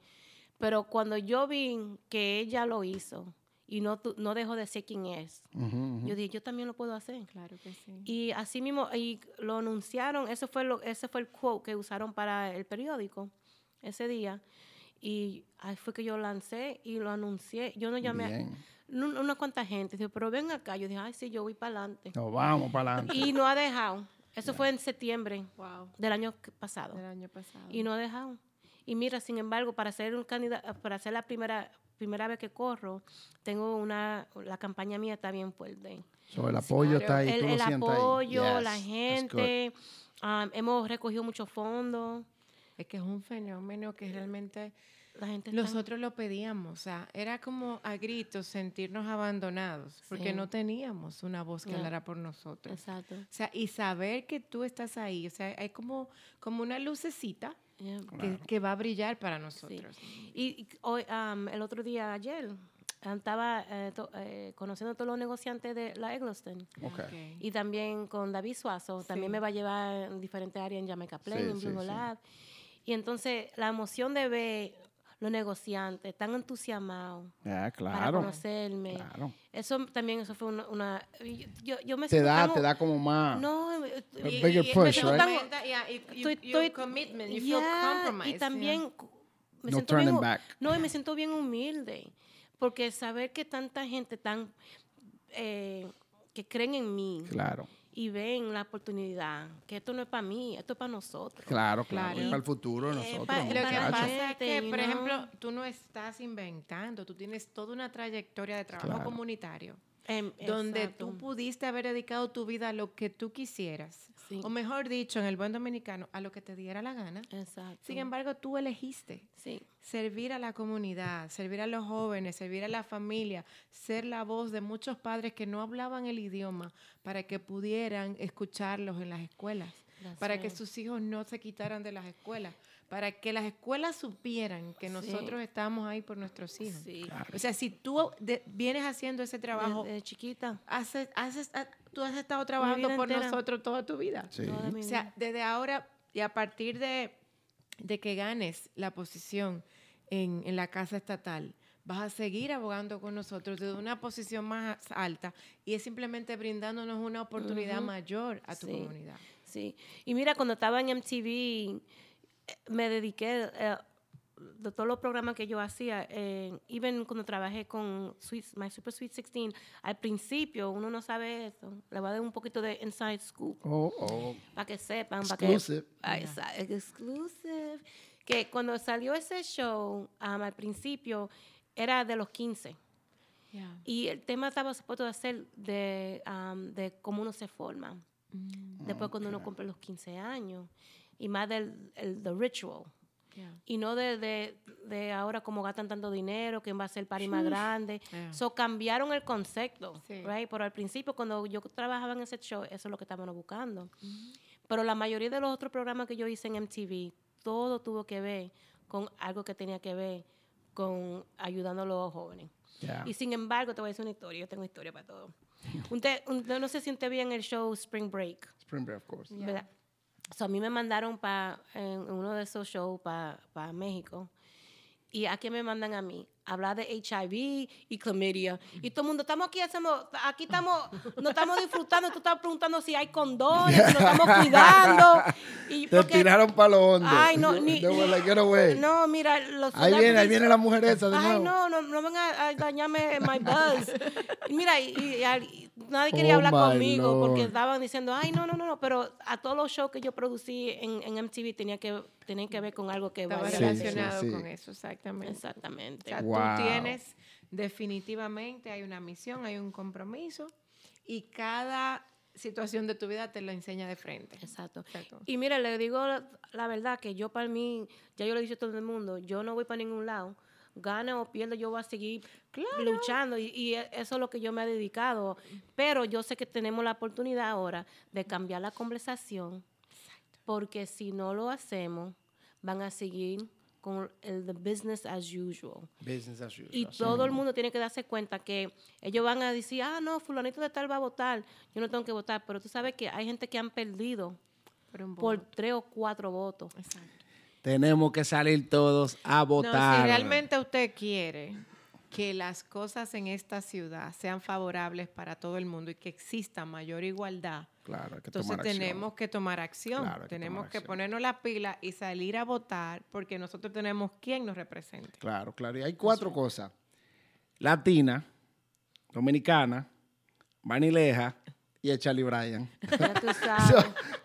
Pero cuando yo vi que ella lo hizo y no, no dejó de ser quien es, yo dije, yo también lo puedo hacer. Claro que sí. Y así mismo, y lo anunciaron, ese fue, lo, ese fue el quote que usaron para el periódico ese día. Y ahí fue que yo lancé y lo anuncié. Yo no llamé Bien. a no- una cuanta gente. Dijo, pero ven acá. Yo dije, ay, sí, yo voy para adelante. Nos vamos para adelante. Y no ha dejado. Eso fue en septiembre Wow. del año pasado Del año pasado. y no ha dejado. Y mira, sin embargo, para ser un candidato, para ser la primera primera vez que corro, tengo una la campaña mía está bien fuerte. So, el apoyo claro. está ahí, el tú lo el ahí. apoyo, Yes, la gente, um, hemos recogido muchos fondos, Es que es un fenómeno que realmente la gente está- nosotros lo pedíamos. O sea, era como a gritos sentirnos abandonados porque Sí. no teníamos una voz que Ya. hablara por nosotros. Exacto. O sea, y saber que tú estás ahí, o sea, hay como, como una lucecita yeah. que, que va a brillar para nosotros. Y, y hoy, um, el otro día, ayer, estaba eh, to- eh, conociendo a todos los negociantes de la Eggleston. Ok. Y también con David Suazo, también Sí. me va a llevar en diferentes áreas en Jamaica Plain, Sí, en sí, Blue sí. Lab. Y entonces la emoción de ver los negociantes tan entusiasmados para claro. conocerme. Claro. Eso también, eso fue una... una- yo, yo me Te siento da, tan- te da como más. No, A y- bigger y- push, me siento right? tan- yeah, y- you- estoy- commitment, you feel Yeah, compromised, Y yeah. también cu- me No siento bien, back. No, y me siento bien humilde. Porque saber que tanta gente tan... eh, que creen en mí Claro. Y ven la oportunidad, que esto no es para mí, esto es para nosotros. Claro, claro. Claro. y para el futuro de Eh, nosotros. pa- Lo que pasa es que, you por ejemplo, tú no estás inventando, tú tienes toda una trayectoria de trabajo Claro. comunitario Em, donde exacto. tú pudiste haber dedicado tu vida a lo que tú quisieras, Sí. o mejor dicho, en el buen dominicano, a lo que te diera la gana. Exacto. Sin embargo, tú elegiste sí. servir a la comunidad, servir a los jóvenes, servir a la familia, ser la voz de muchos padres que no hablaban el idioma para que pudieran escucharlos en las escuelas, para que sus hijos no se quitaran de las escuelas, para que las escuelas supieran que Sí. nosotros estamos ahí por nuestros hijos. Sí. O sea, si tú de- vienes haciendo ese trabajo, Desde chiquita. haces, haces- tú has estado trabajando por entera. nosotros toda tu vida. Sí. toda mi O sea, desde ahora y a partir de, de que ganes la posición en, en la Casa Estatal, vas a seguir abogando con nosotros desde una posición más alta y es simplemente brindándonos una oportunidad mayor a tu Sí. comunidad. Sí. Y mira, cuando estaba en MTV, me dediqué eh, de todos los programas que yo hacía, eh, even cuando trabajé con Sweet, My Super Sweet 16, al principio uno no sabe eso. Le voy a dar un poquito de inside scoop Oh, oh. para que sepan. para Exclusive. Que, Ah, exclusive. Que cuando salió ese show, um, al principio era de los 15. Y el tema estaba supuesto de ser de, um, de cómo uno se forma. Después cuando uno cumple los 15 años. Y más del el, the ritual. Y no de, de, de ahora como gastan tanto dinero, quién va a ser el party más grande. Yeah. So cambiaron el concepto, Sí. right? Pero al principio cuando yo trabajaba en ese show, eso es lo que estábamos buscando. Pero la mayoría de los otros programas que yo hice en MTV, todo tuvo que ver con algo que tenía que ver con ayudando a los jóvenes. Yeah. Y sin embargo, te voy a decir una historia. Yo tengo historia para todo. Un te- un- yo no sé si usted vio en el show Spring Break. Spring Break, of course. Yeah. ¿verdad? So, a mí me mandaron para uno de esos shows para México. ¿Y a qué me mandan a mí? Hablar de HIV y clamidia. Y todo el mundo, estamos aquí, hacemos, aquí estamos, nos estamos disfrutando. Tú estás preguntando si hay condones, si nos estamos cuidando. Y Te porque- tiraron para lo hondo. Ay, no, ni- away. No, mira, los ahí viene, ahí viene la mujer esa de Ay, nuevo. no, no, no vengan a, a dañarme my buzz. Mira, y, y- y nadie quería Oh, hablar conmigo porque estaban diciendo, ay, no, no, no, no, pero a todos los shows que yo producí en, en MTV tenía que, tenían que ver con algo que Estaba Sí, la sí, relacionado sí. con eso, exactamente. Exactamente. O sea, Wow. tú tienes definitivamente, hay una misión, hay un compromiso y cada situación de tu vida te lo enseña de frente. Exacto. Exacto. Y mira, le digo la, la verdad que yo para mí, ya yo lo he dicho a todo el mundo, yo no voy para ningún lado. Gane o pierda, yo voy a seguir luchando y, y e- eso es lo que yo me he dedicado. Pero yo sé que tenemos la oportunidad ahora de cambiar la conversación porque si no lo hacemos, van a seguir con el the business as usual. Business as usual. Y sí. todo el mundo tiene que darse cuenta que ellos van a decir, ah, no, fulanito de tal va a votar, yo no tengo que votar, pero tú sabes que hay gente que han perdido Por un por tres o cuatro votos. Exacto. Tenemos que salir todos a No, votar. si realmente usted quiere que las cosas en esta ciudad sean favorables para todo el mundo y que exista mayor igualdad, Claro, hay que entonces acción. tenemos que tomar acción. Claro, hay que tenemos tomar que acción. ponernos la pila y salir a votar porque nosotros tenemos quien nos represente. Claro, claro. Y hay cuatro cosas. Latina, dominicana, vanileja y el Charlie Bryan. Ya tú So, sabes.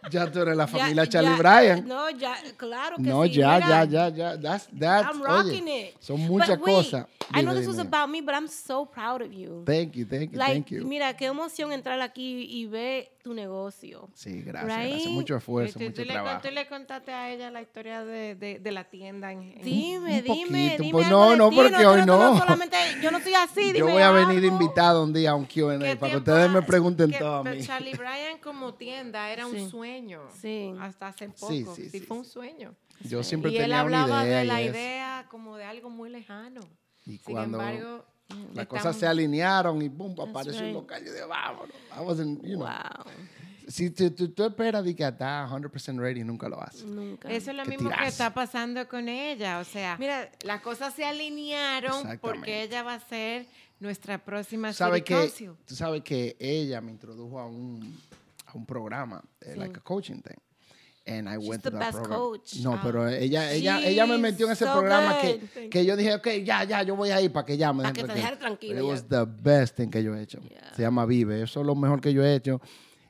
ya tú eres la Ya- familia ya- Charlie Bryan. No, ya, claro que No, sí. ya, mira, ya, ya, ya. That's, that's, I'm oye, rocking it. Son muchas cosas. I know this was about me, but I'm so proud of you. Thank you, thank you, Like, thank you. mira, qué emoción entrar aquí y ver tu negocio. Sí, gracias, gracias. Right? Mucho esfuerzo, ¿Tú, mucho tú le, trabajo. tú le contaste a ella la historia de, de- de la tienda en, en- Dime, Un dime, poquito, dime. pues no, de no, porque tú hoy tú no. solamente, yo no soy así, Yo dime voy a venir de algo. invitado un día a un Q&A ¿Qué para que ustedes me pregunten Que- todo a pero mí. Charlie Bryan como tienda era un Sí. sueño. Sí. Hasta hace poco. Sí, Sí, sí, sí, fue un sueño. Yo siempre y él tenía una hablaba idea. de la y eso. idea como de algo muy lejano. Y Sin cuando embargo, las estamos- cosas se alinearon y pum, apareció un right. local y yo dije, vámonos. I wasn't, you know. Wow, Si tú, tú, tú esperas de que está 100% ready, nunca lo haces. nunca. Eso es lo mismo que tirazo. está pasando con ella. O sea, Mira, las cosas se alinearon porque ella va a ser nuestra próxima city que, tú sabes que ella me introdujo a un, a un programa, eh, Sí. like a coaching thing. And I She's went the to that best program. coach. No, Ah. pero ella, ella, ella me metió en ese so programa que, good. que yo dije, ok, ya, ya, yo voy a ir para que ya me dejen que te tranquilo. dejara tranquilo, It ya. was the best thing que yo he hecho. Yeah. Se llama Vive. Eso es lo mejor que yo he hecho.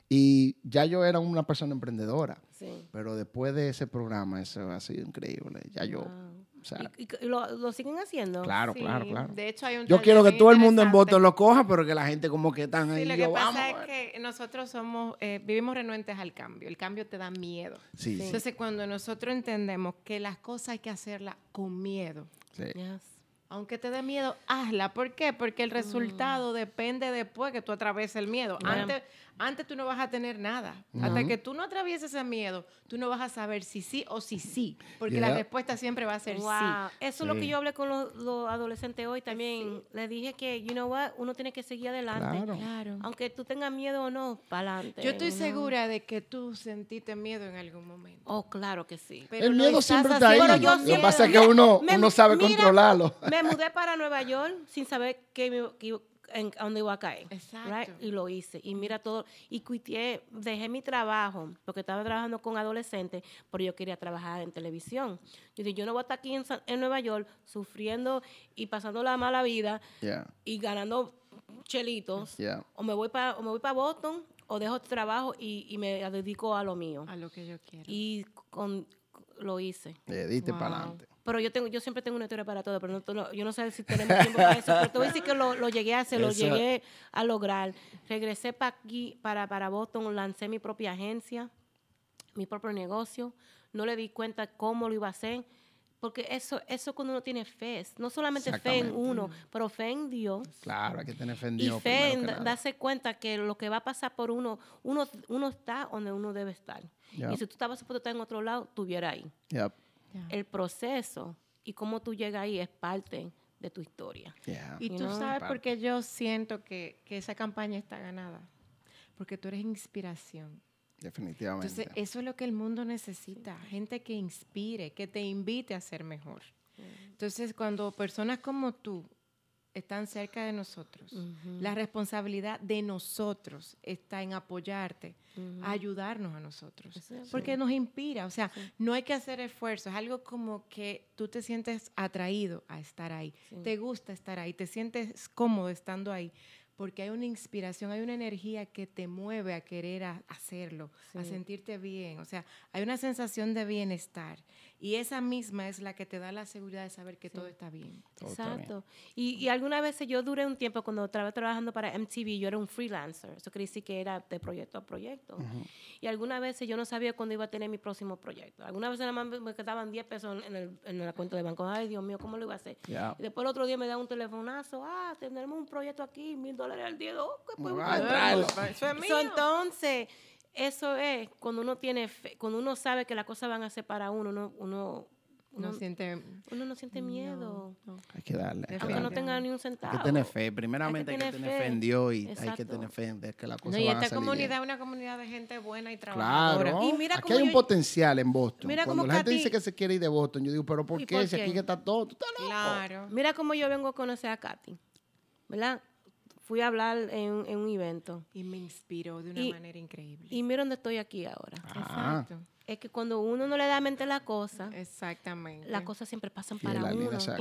Y ya yo era una persona emprendedora. Sí. Pero después de ese programa, eso ha sido increíble. Ya yo, Wow. O sea, ¿Y, y lo, lo siguen haciendo? claro, Sí, claro, claro. De hecho, hay un Yo quiero que todo el mundo en voto lo coja, pero que la gente como que están ahí. Sí, lo yo, que pasa vamos, es que nosotros somos, eh, vivimos renuentes al cambio. El cambio te da miedo. Sí, sí, Entonces, cuando nosotros entendemos que las cosas hay que hacerlas con miedo, sí. Yes. aunque te dé miedo, hazla. ¿Por qué? Porque el resultado depende después que tú atravieses el miedo. Antes, antes tú no vas a tener nada. Hasta que tú no atravieses ese miedo, tú no vas a saber si sí o si sí. Porque la respuesta siempre va a ser Wow. sí. Eso es lo Sí. que yo hablé con los, los adolescentes hoy también. Les dije que, you know what, uno tiene que seguir adelante. Claro. Claro. Aunque tú tengas miedo o no, para adelante. Yo estoy segura de que tú sentiste miedo en algún momento. Oh, claro que sí. Pero el miedo siempre está ahí. Pero yo Lo sí- que pasa es que uno, me- uno sabe mira, controlarlo. Me mudé para Nueva York sin saber que me, que iba- en, a dónde iba a caer. Exacto. right? Y lo hice. Y mira todo. Y quité, dejé mi trabajo, porque estaba trabajando con adolescentes, pero yo quería trabajar en televisión. Yo dije, yo no voy a estar aquí en, en Nueva York sufriendo y pasando la mala vida Yeah, y ganando chelitos. yeah. O me voy para me voy para Boston o dejo este trabajo y, y me dedico a lo mío. A lo que yo quiero. Y con, lo hice. Le diste Wow. para adelante. Pero yo tengo, yo siempre tengo una historia para todo, pero no, no- yo no sé si tenemos tiempo para eso. Pero te voy a decir que lo, lo llegué a hacer, lo llegué a lograr. Regresé para aquí, para, para Boston, lancé mi propia agencia, mi propio negocio. No le di cuenta cómo lo iba a hacer. Porque eso, eso es cuando uno tiene fe, no solamente fe en uno, pero fe en Dios. Claro, hay que tener fe en Y Dios fe primero en darse cuenta que lo que va a pasar por uno, uno, uno está donde uno debe estar. Yep. Y si tú estabas supuesto estar en otro lado, estuviera ahí Yep, el proceso y cómo tú llegas ahí es parte de tu historia. yeah. Y tú know? sabes por qué yo siento que, que esa campaña está ganada. Porque tú eres inspiración. Definitivamente. Entonces, eso es lo que el mundo necesita. Gente que inspire, que te invite a ser mejor. Entonces, cuando personas como tú están cerca de nosotros, la responsabilidad de nosotros está en apoyarte, ayudarnos a nosotros. Porque nos inspira, o sea, no hay que hacer esfuerzo, es algo como que tú te sientes atraído a estar ahí, te gusta estar ahí, te sientes cómodo estando ahí, porque hay una inspiración, hay una energía que te mueve a querer a- hacerlo, a sentirte bien, o sea, hay una sensación de bienestar y esa misma es la que te da la seguridad de saber que todo está bien. Todo está bien. Exacto. Y, y algunas veces yo duré un tiempo cuando estaba trabajando para MTV, yo era un freelancer. Eso quiere decir que era de proyecto a proyecto. Y algunas veces yo no sabía cuándo iba a tener mi próximo proyecto. Algunas veces nada más me- quedaban 10 pesos en, el, en la cuenta de banco. Ay, Dios mío, ¿cómo lo iba a hacer? Yeah. Y después el otro día me da un telefonazo. Ah, tenemos un proyecto aquí, mil dólares al día. Oh, ¿qué podemos Ah, tráelo. Eso es So, entonces, eso es cuando uno tiene fe- cuando uno sabe que las cosas van a ser para uno, uno, uno, Uno uno- siente... uno no siente miedo. Hay que darle. hay que Aunque no darle. tenga ni un Hay centavo. que tener fe. Primeramente hay que tener, fe. en Dios y hay que tener fe en que las No, cosas y van a esta salir comunidad es una comunidad de gente buena y trabajadora. Claro. Y mira aquí hay un yo- potencial en Boston. Mira Cuando la gente Katy- dice que se quiere ir de Boston, yo digo, pero ¿por ¿Y qué? por Si aquí qué? que está todo, tú estás loco. Claro. Mira cómo yo vengo a conocer a Katy, ¿verdad? Fui a hablar en, en un evento Y me inspiró de una Y- manera increíble. y mira dónde estoy aquí ahora. Ah. Exacto. Es que cuando uno no le da mente a la cosa, Exactamente. las cosas siempre pasan Sí, para la línea uno. se-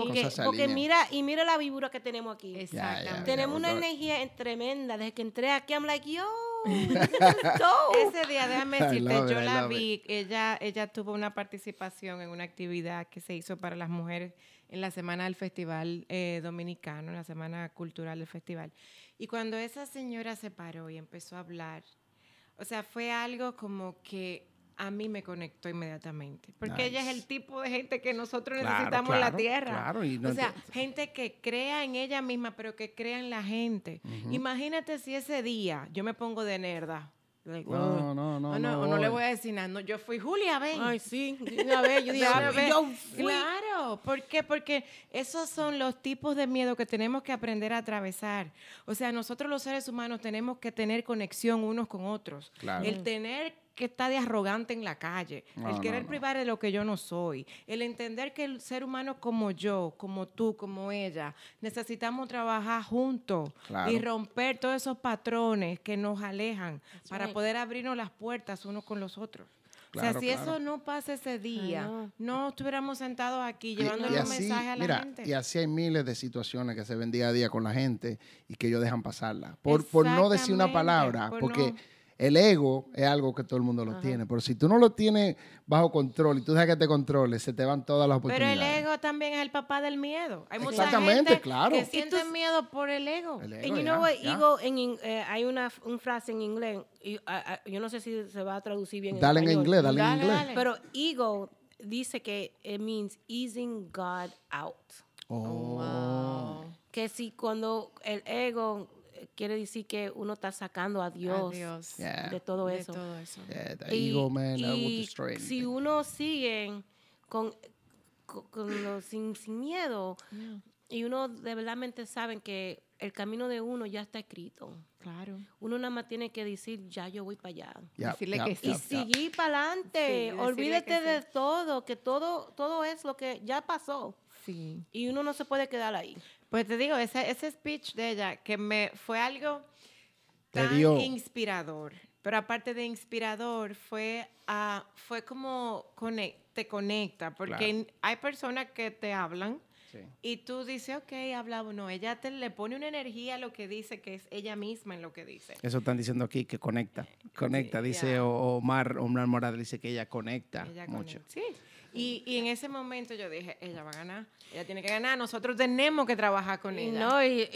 Porque, mira, y mira la vibra que tenemos aquí. Exactamente. Tenemos una energía en- tremenda. Desde que entré aquí, I'm like, yo. Ese día, déjame decirte, it, yo la vi, ella, ella tuvo una participación en una actividad que se hizo para las mujeres en la semana del Festival eh, Dominicano, en la semana cultural del festival. Y cuando esa señora se paró y empezó a hablar, o sea, fue algo como que a mí me conectó inmediatamente. Porque ella es Nice. el tipo de gente que nosotros Claro, necesitamos en la claro, tierra. claro, y no o sea, ent- gente que crea en ella misma, pero que crea en la gente. Imagínate si ese día yo me pongo de nerda. Like, No, "Oh, no, no, o no o no le voy". a decir nada. No, yo fui Julia, ven. Ay, sí. Una vez, yo dije, Una ah, vez. yo fui. Claro, ¿por qué? Porque esos son los tipos de miedo que tenemos que aprender a atravesar. O sea, nosotros los seres humanos tenemos que tener conexión unos con otros. Claro. El tener que estar de arrogante en la calle, No, el querer no. privar de lo que yo no soy, el entender que el ser humano como yo, como tú, como ella, necesitamos trabajar juntos Claro. y romper todos esos patrones que nos alejan para right. poder abrirnos las puertas unos con los otros. o sea, si claro. eso no pasa ese día, no estuviéramos sentados aquí y un mensaje a la mira, gente. Y así hay miles de situaciones que se ven día a día con la gente y que ellos dejan pasarla. Por, por no decir una palabra, por porque no. El ego es algo que todo el mundo lo tiene, pero si tú no lo tienes bajo control y tú dejas que te controle, se te van todas las Pero oportunidades. el ego también es el papá del miedo. Hay mucha Exactamente, gente claro. que sienten miedo por el ego. El And ego, you ya, know what, ego, en, in- eh, hay una, un frase en inglés, y, yo no sé si se va a traducir bien Dale en inglés, dale en Dale, inglés. dale. Pero ego dice que it means easing God out. Oh. Que si cuando el ego quiere decir que uno está sacando a Dios, Dios. Yeah. de todo De eso. todo eso. Yeah, the Y- ego, man, si uno sigue con, con, con lo- sin, sin miedo y uno de verdad saben que el camino de uno ya está escrito. Claro. Uno nada más tiene que decir, ya yo voy para allá. Yep, decirle yep, que sí. Y yep, yep. seguir para adelante. Sí, Olvídate sí. de todo, que todo, todo es lo que ya pasó. Sí. Y uno no se puede quedar ahí. Pues te digo, ese, ese speech de ella que me fue algo tan dio- inspirador. Pero aparte de inspirador, fue, ah, fue como conec- te conecta, porque Claro. hay personas que te hablan Sí. y tú dices, ok, habla no, ella te le pone una energía a lo que dice, que es ella misma en lo que dice. Eso están diciendo aquí que conecta. Conecta, Sí, dice. O- Omar, Omar Morales dice que ella conecta Ella mucho. conecta. Sí. Y, y en ese momento yo dije, ella va a ganar, ella tiene que ganar, nosotros tenemos que trabajar con ella. no, y,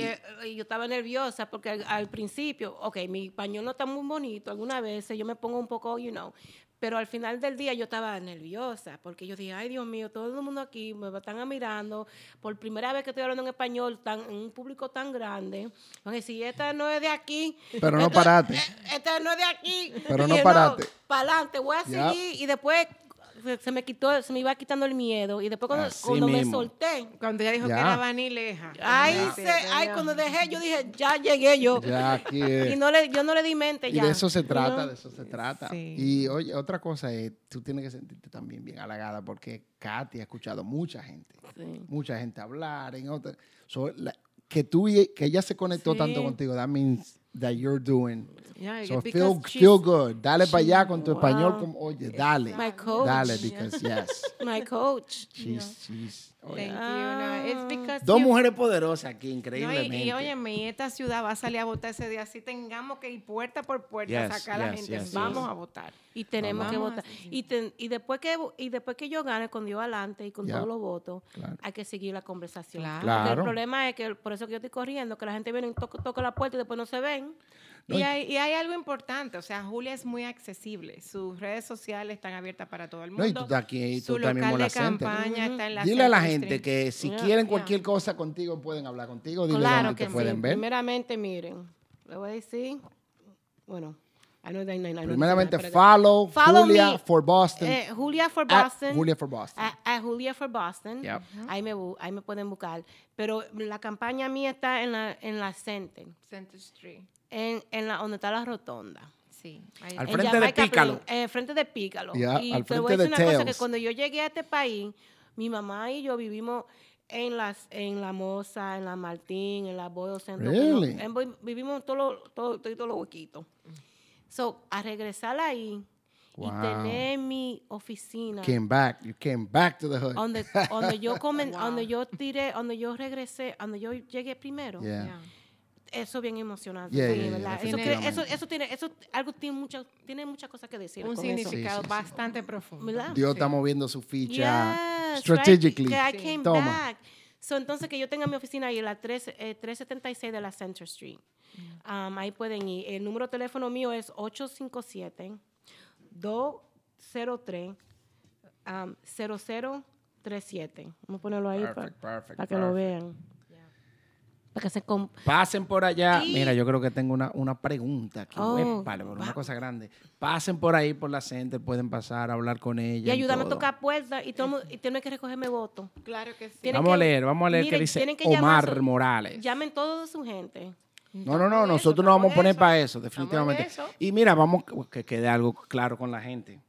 y yo estaba nerviosa porque al, al principio, ok, mi español no está muy bonito, algunas veces yo me pongo un poco, you know, pero al final del día yo estaba nerviosa porque yo dije, ay Dios mío, todo el mundo aquí me están mirando, por primera vez que estoy hablando en español tan, en un público tan grande, van a decir, esta no es de aquí. Pero no esta- parate. eh, Esta no es de aquí. Pero Y no parate. para adelante, voy a seguir y después se- se me quitó, se me iba quitando el miedo y después cuando, cuando me solté, Cuando ella dijo Ya. que era vanileja. Ay, Ya. se, ay, cuando dejé, yo dije, ya llegué yo. Ya aquí es. Y no le, yo no le di mente Y ya. de eso se trata, No. de eso se trata. Sí. Y oye, otra cosa es, tú tienes que sentirte también bien halagada porque Katy ha escuchado mucha gente, Sí. mucha gente hablar en otra. so, la- que tú y- que ella se conectó Sí. tanto contigo, that means that you're doing. Yeah, So feel, feel good. Dale para allá con tu Wow. español como, oye, dale. My coach. Dale, because yes. My coach. She's, she's, oye. Thank you. No, it's because Dos you- mujeres poderosas aquí, No, y, increíblemente. y óyeme, esta ciudad va a salir a votar ese día. Así tengamos que ir puerta por puerta a Yes, sacar a la yes, gente. yes, Vamos yes. a votar. Y tenemos que Vamos votar. Y, ten- y, después que, y después que yo gane con Dios adelante y con todos los votos, Claro. hay que seguir la conversación. Claro. Porque. El problema es que, por eso que yo estoy corriendo, que la gente viene y toca, toca la puerta y después no se ven. No, y, hay, y hay algo importante, o sea, Julia es muy accesible. Sus redes sociales están abiertas para todo el mundo. No, y tú estás aquí, y tú Su local la de Center. campaña está en la Dile a la gente que si Yeah, quieren yeah. cualquier cosa contigo, pueden hablar contigo. Dile claro dónde que te sí. pueden ver. Primeramente, miren, le voy a decir, bueno, I know that- I know- Primeramente, that- follow, Follow Julia me. for Boston. Eh, Julia for at Boston. Julia for Boston. A, a Julia for Boston. Yep. ahí, me, ahí me pueden buscar. Pero la campaña mía está en la, en la Center, Center Street. En, en la, donde está la rotonda. Sí. ahí- Al En frente de Jamaica Pícalo. Eh, frente de Pícalo. Ya, y al te voy a decir de una cosa, que cuando yo llegué a este país, mi mamá y yo vivimos en las en la Moza, en la Martín, en la Boyle Center. Really? En Boy- vivimos todos los todo, todos los huequitos. So, a regresar ahí Wow. y tener mi oficina Came back. You came back to the hood. donde, donde yo comen, Wow. donde yo tiré, donde yo regresé, donde yo llegué primero. Yeah. Yeah. Eso bien emocionante. Yeah, sí, yeah, yeah, ¿verdad? Eso, que- eso, eso tiene, eso algo tiene muchas, tiene muchas cosas que decir. Un con significado Sí, sí, sí. bastante profundo. ¿Verdad? Dios Sí. está moviendo su ficha Yes, strategically. right, que I Sí. came Toma. back. So, entonces que yo tenga mi oficina ahí en la 3, eh, 376 de la Center Street. Um, ahí pueden ir. El número de teléfono mío es 857-203 um, 0037. Vamos a ponerlo ahí para, Perfect, perfect, para que lo perfect. vean. Para que se Pasen por allá. Y- Mira, yo creo que tengo una, una pregunta aquí. Oh, Épale, una cosa grande. Pasen por ahí por la center, pueden pasar a hablar con ella. y ayudarme a tocar puertas y, todo y tiene que recogerme votos. Claro que sí. Tienen Vamos a leer, vamos a leer qué miren, dice tienen que llamar Omar su- Morales. Llamen todos su gente. No, no, no, eso, nosotros nos vamos a poner eso. para eso, definitivamente. eso. Y mira, vamos que quede algo claro con la gente.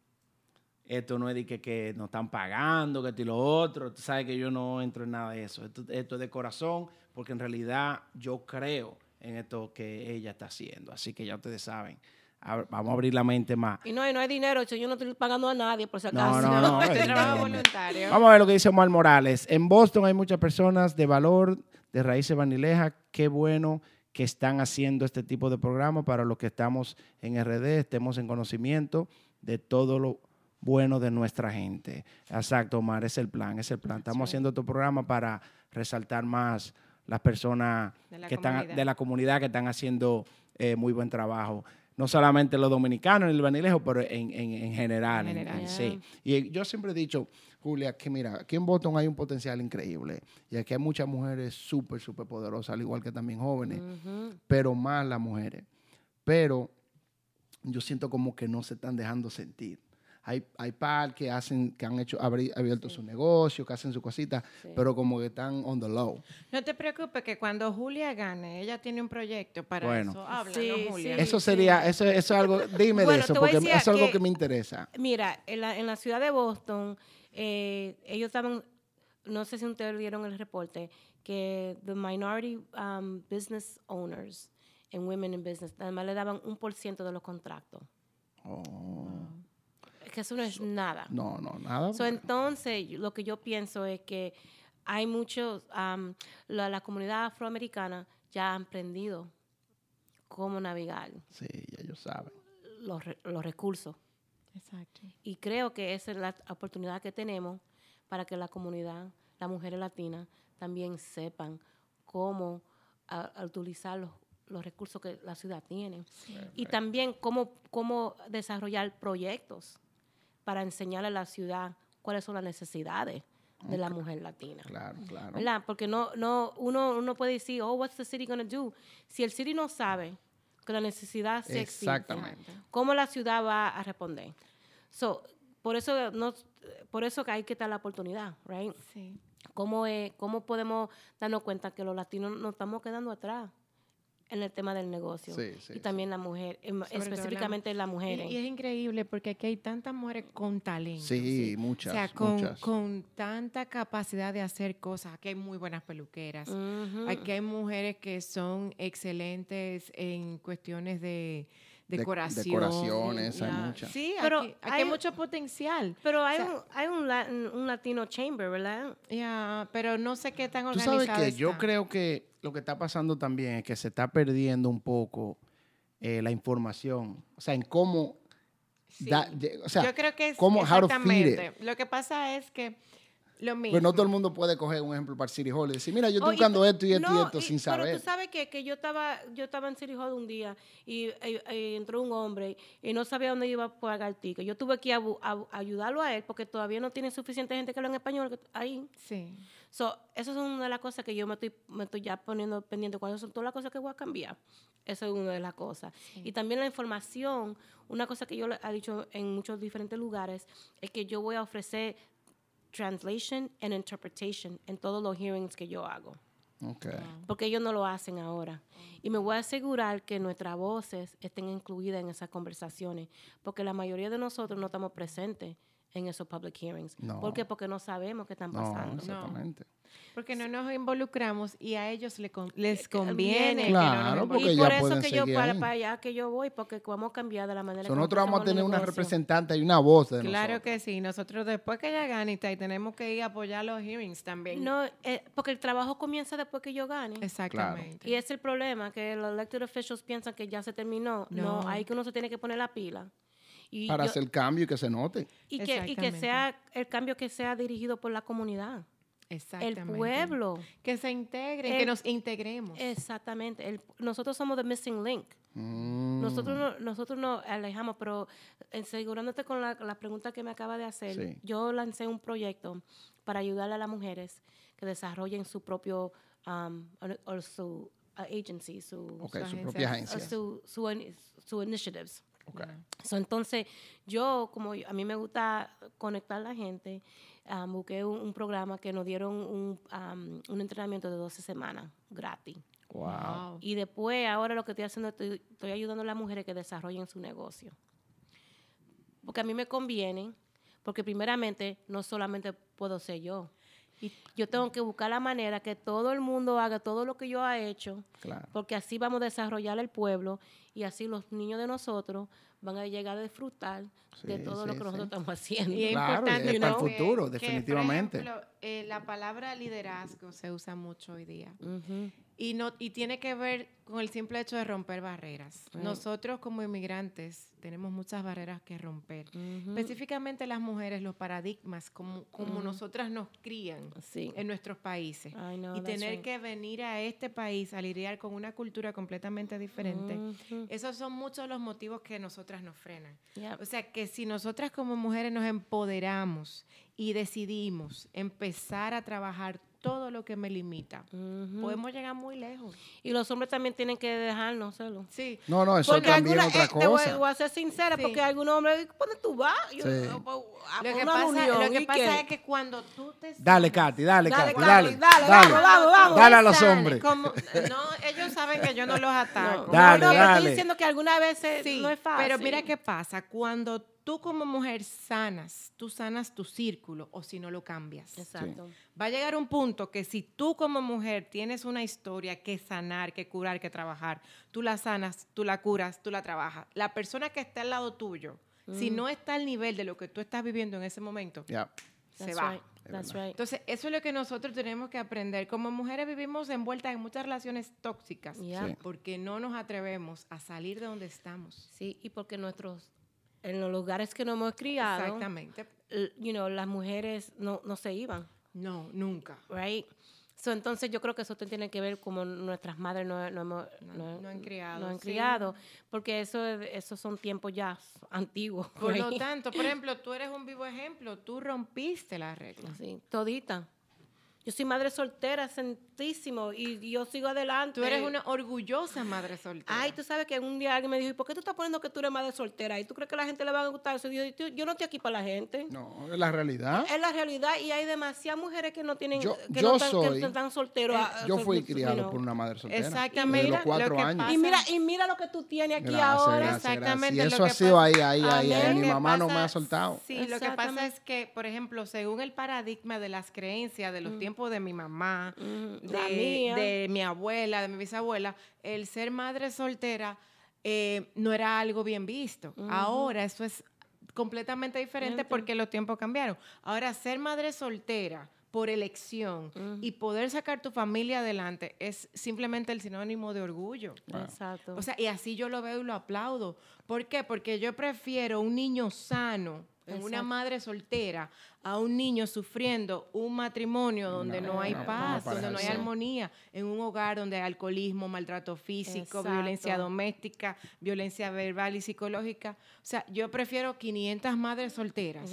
Esto no es de que, que nos están pagando, que esto y lo otro. Tú sabes que yo no entro en nada de eso. Esto, esto es de corazón, porque en realidad yo creo en esto que ella está haciendo. Así que ya ustedes saben. A- vamos a abrir la mente más. Y no, y no hay dinero, yo no estoy pagando a nadie, por si No, acaso. no, no. Trabajo no, no. voluntario. Vamos a ver lo que dice Omar Morales. En Boston hay muchas personas de valor, de raíces vanilejas. Qué bueno que están haciendo este tipo de programa para los que estamos en RD, estemos en conocimiento de todo lo bueno de nuestra gente. Exacto, Omar, es el plan, es el plan. Estamos haciendo este programa para resaltar más las personas De la que están comunidad. de la comunidad que están haciendo eh, muy buen trabajo. No solamente los dominicanos en el Banilejo, pero en, en- en general. En en- general. en sí. Y yo siempre he dicho, Julia, que mira, aquí en Boston hay un potencial increíble. Y aquí hay muchas mujeres súper, súper poderosas, al igual que también jóvenes, pero más las mujeres. Pero yo siento como que no se están dejando sentir. Hay, hay par que hacen, que han hecho, abri- abierto su negocio, que hacen su cosita, Sí. pero como que están on the low. No te preocupes que cuando Julia gane, ella tiene un proyecto para Bueno. eso. Habla, Sí, ¿no, Julia? sí. Eso sería, eso, eso es algo, dime de eso, porque eso es algo que- que me interesa. Mira, en la, en la ciudad de Boston, eh, ellos estaban, no sé si ustedes vieron el reporte, que the minority um, business owners and women in business, además le daban un por ciento de los contratos. Oh, que eso no es nada. no, no, nada. So, entonces, yo- lo que yo pienso es que hay muchos, um, la, la comunidad afroamericana ya han aprendido cómo navegar sí, ya ellos saben. los, re- los recursos. Exacto. Y creo que esa es la oportunidad que tenemos para que la comunidad, las mujeres latinas, también sepan cómo a- a utilizar los, los recursos que la ciudad tiene. Y también cómo, cómo desarrollar proyectos para enseñarle a la ciudad cuáles son las necesidades de la mujer latina. Claro, claro. ¿verdad? Porque no, no, uno, uno puede decir, oh, what's the city going to do? Si el city no sabe que la necesidad sí existe, Exactamente. ¿cómo la ciudad va a responder? So, por eso no, por eso que hay que dar la oportunidad, right? Sí. ¿Cómo, ¿Cómo podemos darnos cuenta que los latinos nos estamos quedando atrás en el tema del negocio? Sí, sí, y también la mujer, em, Sobre todo la- específicamente las Y, mujeres. y es increíble porque aquí hay tantas mujeres con talento. Sí, muchas, O sea, con, muchas. con tanta capacidad de hacer cosas. Aquí hay muy buenas peluqueras. Aquí hay mujeres que son excelentes en cuestiones de De- decoración. decoraciones, hay muchas. Sí, Pero aquí, aquí hay, hay- mucho potencial. Pero hay, o sea- un, hay un, la- un latino chamber, ¿verdad? Ya, pero no sé qué tan Tú organizado sabes que yo creo que lo que está pasando también es que se está perdiendo un poco eh, la información. O sea, en cómo. Sí. da- de- o sea, yo creo que es cómo, exactamente. Lo que pasa es que lo mismo. Pues no todo el mundo puede coger un ejemplo para City Hall y decir, mira, yo estoy Oh, buscando esto y esto y esto y- sin Pero saber. tú sabes que, que yo estaba yo estaba en City Hall un día y, entró un hombre y no sabía dónde iba a pagar el ticket. Yo tuve que a, ayudarlo a él porque todavía no tiene suficiente gente que habla en español ahí. Sí. So, esas son una de las cosas que yo me estoy, me estoy ya poniendo pendiente. ¿Cuáles son todas las cosas que voy a cambiar? Esa es una de las cosas. Y también la información, una cosa que yo le he dicho en muchos diferentes lugares, es que yo voy a ofrecer translation and interpretation en todos los hearings que yo hago Ok. porque ellos no lo hacen ahora. Y me voy a asegurar que nuestras voces estén incluidas en esas conversaciones, porque la mayoría de nosotros no estamos presentes en esos public hearings. No. ¿Por qué? Porque no sabemos qué están No, pasando. exactamente. Porque no nos involucramos y a ellos le con- les conviene. que Claro, no porque Y ya por eso que yo para, para allá que yo voy, porque vamos a cambiar de la manera So, que nosotros vamos a tener una representante y una voz de Claro nosotros. que sí. Nosotros después que ella gane y tenemos que ir a apoyar los hearings también. No, eh, porque el trabajo comienza después que yo gane. Exactamente. Y es el problema, que los elected officials piensan que ya se terminó. No, No. ahí que uno se tiene que poner la pila. Y Para yo- hacer cambio y que se note. Y que, y que sea el cambio que sea dirigido por la comunidad, el Exactamente. pueblo. Que se integren, El- que nos integremos. Exactamente. El- nosotros somos the missing link. Mm, Nosotros, no, nosotros nos alejamos, pero asegurándote con la, la pregunta que me acaba de hacer, Sí. yo lancé un proyecto para ayudarle a las mujeres que desarrollen su propio, um, o, o su uh, agency, su, ok, su su agencia. propia agencia. su, su, su initiatives. So, entonces, yo, como yo- a mí me gusta conectar a la gente, busqué un, un programa que nos dieron un, un entrenamiento de 12 semanas gratis. Wow. Wow. Y después, ahora lo que estoy haciendo, estoy, estoy ayudando a las mujeres que desarrollen su negocio. Porque a mí me conviene, porque primeramente no solamente puedo ser yo. Y yo tengo que buscar la manera que todo el mundo haga todo lo que yo he hecho, Claro. porque así vamos a desarrollar el pueblo y así los niños de nosotros van a llegar a disfrutar de Sí, todo lo sí, que nosotros sí. estamos haciendo. Y es Claro, y importante es para el futuro, que, por definitivamente. ejemplo, eh, la palabra liderazgo se usa mucho hoy día. Ujú. Y, no, y tiene que ver con el simple hecho de romper barreras. Right. Nosotros como inmigrantes tenemos muchas barreras que romper. Específicamente las mujeres, los paradigmas, como, como nosotras nos crían Sí. en nuestros países. Know, y tener right. que venir a este país a lidiar con una cultura completamente diferente. Ujú. Esos son muchos los motivos que nosotras nos frenan. Yep. O sea, que si nosotras como mujeres nos empoderamos y decidimos empezar a trabajar todo lo que me limita, podemos llegar muy lejos. Y los hombres también tienen que dejarnos hacerlo. Sí. No, no, eso Porque también alguna- es otra eh, te voy, cosa. voy a ser sincera, Sí. porque algunos hombres, ¿dónde tú vas? Yo, Sí. a Lo que, pasa, lo que ¿y pasa es que cuando tú te Dale, Katy, dale, Dale, Katy, dale. dale, Dale, vamos, vamos, vamos. Dale a los hombres. como- no, ellos saben que yo no los ataco. No, Dale, no, dale. estoy diciendo que algunas veces Sí, no es fácil. pero mira qué pasa. Cuando tú como mujer sanas, tú sanas tu círculo o si no lo cambias. Exacto. Va a llegar un punto que si tú como mujer tienes una historia que sanar, que curar, que trabajar, tú la sanas, tú la curas, tú la trabajas. La persona que está al lado tuyo, si no está al nivel de lo que tú estás viviendo en ese momento, Ya. se That's va. right. That's right. Entonces, eso es lo que nosotros tenemos que aprender. Como mujeres vivimos envueltas en muchas relaciones tóxicas Yeah. Sí. porque no nos atrevemos a salir de donde estamos. Sí, y porque nuestros, en los lugares que nos hemos criado, Exactamente. you know, las mujeres no, no se iban, No, nunca. right? So, entonces yo creo que eso tiene que ver como nuestras madres no, no, hemos- No- no han criado, no han sí. criado, porque eso es- esos son tiempos ya antiguos. Por lo right? tanto, por ejemplo, tú eres un vivo ejemplo. Tú rompiste la regla. Sí, todita. Yo soy madre soltera, santísimo, y yo sigo adelante. Tú eres una orgullosa madre soltera. Ay, tú sabes que un día alguien me dijo, ¿y por qué tú estás poniendo que tú eres madre soltera? ¿Y tú crees que a la gente le va a gustar eso? Yo, yo- yo no estoy aquí para la gente. No, es la realidad. Es la realidad y hay demasiadas mujeres que no tienen, Yo- que, yo no están, soy- que están solteros. Eh, ah, Yo fui you criado por una madre soltera. Exactamente. Desde los cuatro años. pasa- Y mira, y mira lo que tú tienes aquí Gracias, ahora. gracias, gracias. Exactamente, Y lo eso ha que sido pasa- ahí, ahí, ahí, ahí. Mi mamá no me ha soltado. Sí, lo que pasa es que, por ejemplo, según el paradigma de las creencias de los tiempos de mi mamá, Mm, de, la mía. de mi abuela, de mi bisabuela, el ser madre soltera eh, no era algo bien visto. Ahora eso es completamente diferente porque los tiempos cambiaron. Ahora, ser madre soltera por elección y poder sacar tu familia adelante es simplemente el sinónimo de orgullo. Exacto. O sea, y así yo lo veo y lo aplaudo. ¿Por qué? Porque yo prefiero un niño sano en una madre soltera a un niño sufriendo un matrimonio donde no, No, hay no, paz, donde no hay armonía, en un hogar donde hay alcoholismo, maltrato físico, Exacto. violencia doméstica, violencia verbal y psicológica. O sea, yo prefiero 500 madres solteras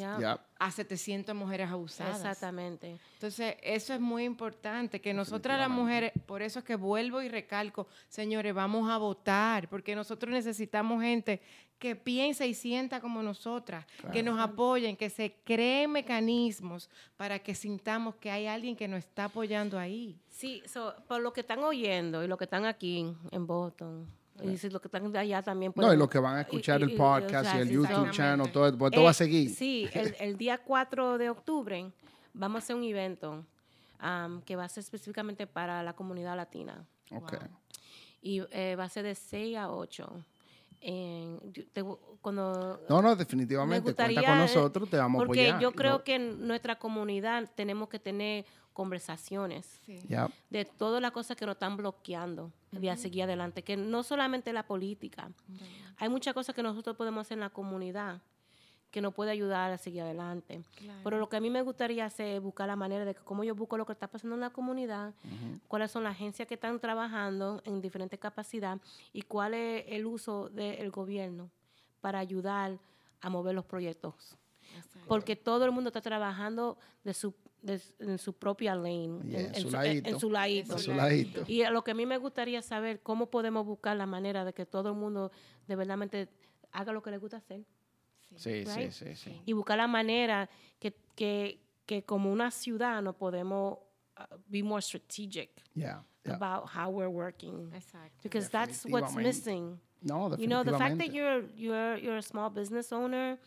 a 700 mujeres abusadas. Exactamente. Entonces, eso es muy importante, que nosotras las mujeres, por eso es que vuelvo y recalco, señores, vamos a votar, porque nosotros necesitamos gente que piense y sienta como nosotras, que nos apoyen, que se creen mecanismos para que sintamos que hay alguien que nos está apoyando ahí. Sí, so, por lo que están oyendo y lo que están aquí en Boston, y si lo que están de allá también. No, y pueden- los que van a escuchar y- el y- podcast o sea, y el YouTube channel, todo, pues, todo va a Eh, seguir. Sí, el, el día 4 de octubre vamos a hacer un evento am, que va a ser específicamente para la comunidad latina. Ok. Y eh, va a ser de 6 a 8. En- yo te- cuando No, no, me definitivamente. Cuenta con eh, nosotros, te vamos a Porque yo creo no- que en nuestra comunidad tenemos que tener conversaciones de todas las cosas que nos están bloqueando de a seguir adelante, que no solamente la política, hay muchas cosas que nosotros podemos hacer en la comunidad que nos puede ayudar a seguir adelante. Pero lo que a mí me gustaría hacer es buscar la manera de que cómo yo busco lo que está pasando en la comunidad, cuáles son las agencias que están trabajando en diferentes capacidades y cuál es el uso del gobierno para ayudar a mover los proyectos. Porque todo el mundo está trabajando de su, de- en su propia lane, Yeah, en su en ladito. su ladito. A su ladito. Y a lo que a mí me gustaría saber cómo podemos buscar la manera de que todo el mundo de verdad haga lo que le gusta hacer Sí, sí, right? sí, sí. y buscar la manera que, que, que como una ciudad nos podemos uh, be more strategic Ya, ya. about how we're working Exacto. because that's what's missing. No, You know, the fact that you're you're you're a small business owner,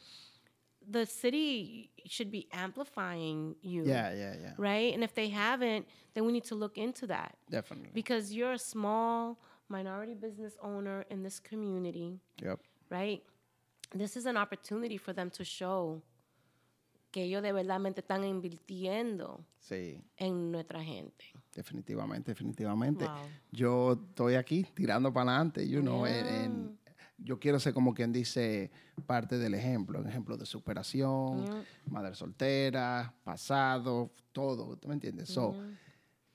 the city should be amplifying you. Yeah, yeah, yeah. Right? And if they haven't, then we need to look into that. Definitely. because you're a small minority business owner in this community, Yep. right? This is an opportunity for them to show que ellos de verdad están invirtiendo Sí, en nuestra gente. definitivamente, definitivamente. Wow. Yo estoy aquí tirando para adelante, you know, en- Yeah. en- yo quiero ser como quien dice parte del ejemplo, un ejemplo de superación, Yeah. madre soltera, pasado, todo, ¿tú me entiendes? So,